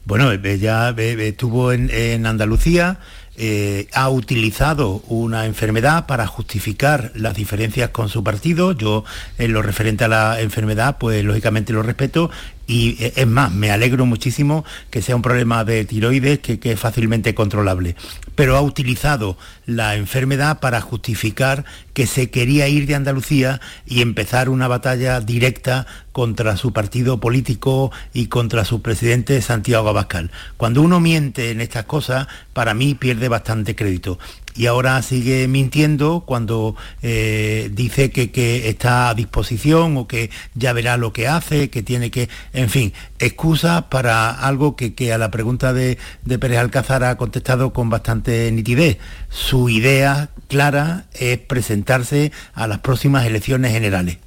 Bueno, ella eh, estuvo en, en Andalucía, eh, ha utilizado una enfermedad para justificar las diferencias con su partido. Yo, en lo referente a la enfermedad, pues lógicamente lo respeto. Y eh, es más, me alegro muchísimo que sea un problema de tiroides que, que es fácilmente controlable. Pero ha utilizado la enfermedad para justificar que se quería ir de Andalucía y empezar una batalla directa contra su partido político y contra su presidente Santiago Abascal. Cuando uno miente en estas cosas, para mí pierde bastante crédito. Y ahora sigue mintiendo cuando eh, dice que, que está a disposición o que ya verá lo que hace, que tiene que, en fin, excusas para algo que, que a la pregunta de, de Pérez Alcázar ha contestado con bastante nitidez. Su idea clara es presentarse a las próximas elecciones generales.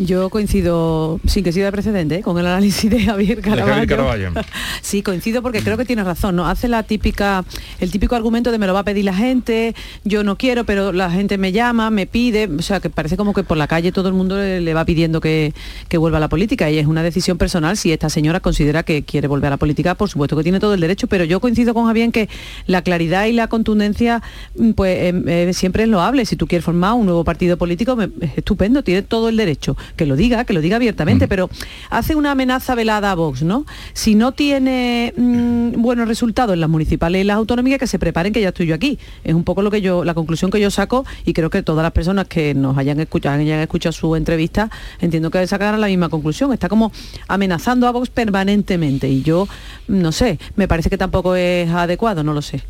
Yo coincido, sin que de precedente, ¿eh? con el análisis de Javier Caraballo. Javier Caraballo. sí, coincido porque creo que tienes razón, ¿no? Hace la típica, el típico argumento de me lo va a pedir la gente, yo no quiero, pero la gente me llama, me pide, o sea, que parece como que por la calle todo el mundo le, le va pidiendo que, que vuelva a la política y es una decisión personal. Si esta señora considera que quiere volver a la política, por supuesto que tiene todo el derecho, pero yo coincido con Javier en que la claridad y la contundencia, mm, pues eh, eh, siempre es loable. Si tú quieres formar un nuevo partido político, me- es estupendo, tiene todo el derecho. Que lo diga, que lo diga abiertamente, pero hace una amenaza velada a Vox, ¿no? Si no tiene mm, buenos resultados en las municipales y las autonómicas, que se preparen que ya estoy yo aquí. Es un poco lo que yo, la conclusión que yo saco y creo que todas las personas que nos hayan escuchado, hayan escuchado su entrevista, entiendo que sacarán la misma conclusión. Está como amenazando a Vox permanentemente y yo, no sé, me parece que tampoco es adecuado, no lo sé.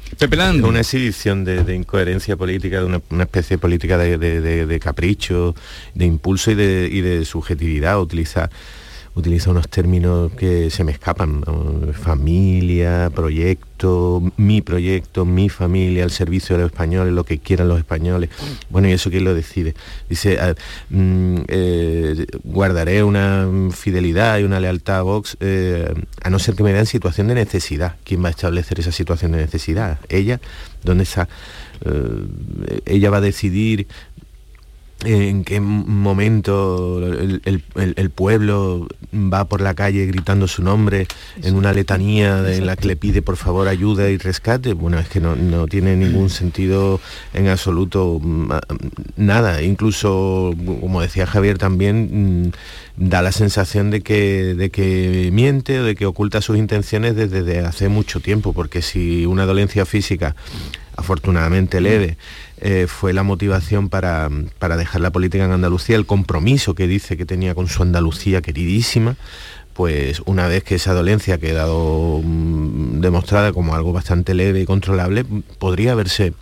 Una exhibición de, de incoherencia política, de una, una especie de política de, de- de- de capricho, de impulso y de, y de subjetividad. Utiliza, utiliza unos términos que se me escapan. Familia, proyecto, mi proyecto, mi familia, al servicio de los españoles, lo que quieran los españoles. Bueno, ¿y eso quién lo decide? Dice, ah, mm, eh, guardaré una fidelidad y una lealtad a Vox, eh, a no ser que me den situación de necesidad. ¿Quién va a establecer esa situación de necesidad? ¿Ella? ¿Dónde está? Eh, ella va a decidir en qué momento el, el- pueblo va por la calle gritando su nombre en una letanía de- en la que le pide por favor ayuda y rescate. Bueno, es que no, no tiene ningún sentido en absoluto mm, ah, nada. Incluso, como decía Javier también, mm, da la sensación de que, de que miente o de que oculta sus intenciones desde, desde hace mucho tiempo, porque si una dolencia física afortunadamente leve, eh, fue la motivación para, para dejar la política en Andalucía, el compromiso que dice que tenía con su Andalucía queridísima, pues una vez que esa dolencia ha quedado mm, demostrada como algo bastante leve y controlable, podría haberse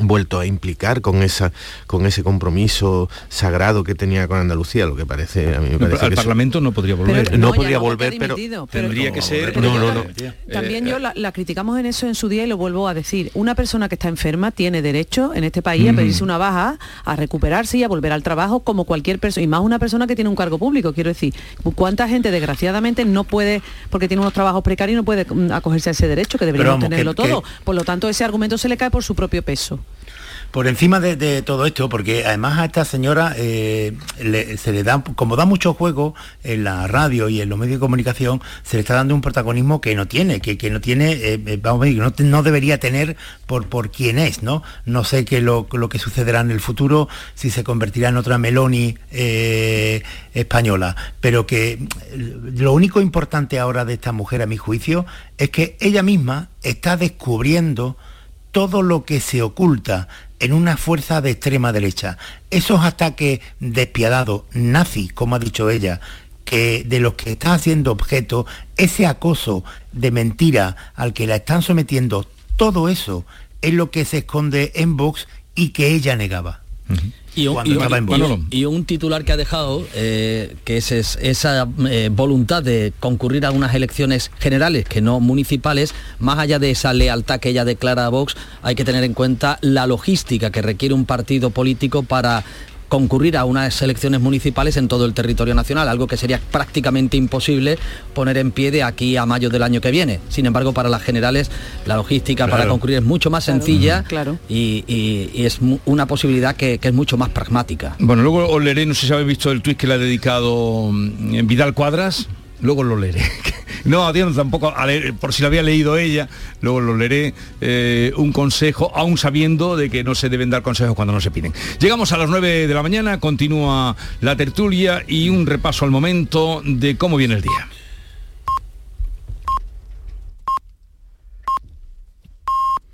vuelto a implicar con esa con ese compromiso sagrado que tenía con Andalucía lo que parece a mí me No, pero al parece que eso- Parlamento no podría volver. no, no, podría no, volver pero pero- Tendría que ser... no no no También Eh, yo la, la criticamos en eso en su día y lo vuelvo a decir. Una persona que está enferma tiene derecho en este país a pedirse una baja, a recuperarse y a volver al trabajo como cualquier persona. Y más una persona que tiene un cargo público. Quiero decir, ¿cuánta gente desgraciadamente no puede, porque tiene unos trabajos precarios, no puede mm, acogerse a ese derecho que deberíamos vamos, tenerlo que- todo? Por lo tanto, ese argumento se le cae por su propio peso. Por encima de, todo esto, porque además a esta señora eh, se le da, como da mucho juego en la radio y en los medios de comunicación, se le está dando un protagonismo que no tiene, que, no tiene, eh, eh, vamos a decir, no, no debería tener por, por quién es, ¿no? No sé qué lo, lo que sucederá en el futuro, si se convertirá en otra Meloni española, pero que lo único importante ahora de esta mujer, a mi juicio, es que ella misma está descubriendo todo lo que se oculta en una fuerza de extrema derecha. Esos ataques despiadados, nazis, como ha dicho ella, que de los que está haciendo objeto, ese acoso de mentira al que la están sometiendo, todo eso es lo que se esconde en Vox y que ella negaba. Y- un titular que ha dejado, eh, que es, es- esa eh, voluntad de concurrir a unas elecciones generales, que no municipales, más allá de esa lealtad que ella declara a Vox, hay que tener en cuenta la logística que requiere un partido político para concurrir a unas elecciones municipales en todo el territorio nacional, algo que sería prácticamente imposible poner en pie de aquí a mayo del año que viene. Sin embargo, para las generales, la logística para concurrir es mucho más Claro, sencilla claro. y, y- y es una posibilidad que, que es mucho más pragmática. Bueno, luego os leeré, no sé si habéis visto el tuit que le ha dedicado mm, Vidal Cuadras, luego lo leeré. No, a Dios tampoco, por si lo había leído ella, luego lo leeré, eh, un consejo, aún sabiendo de que no se deben dar consejos cuando no se piden. Llegamos a las 9 de la mañana, continúa la tertulia y un repaso al momento de cómo viene el día.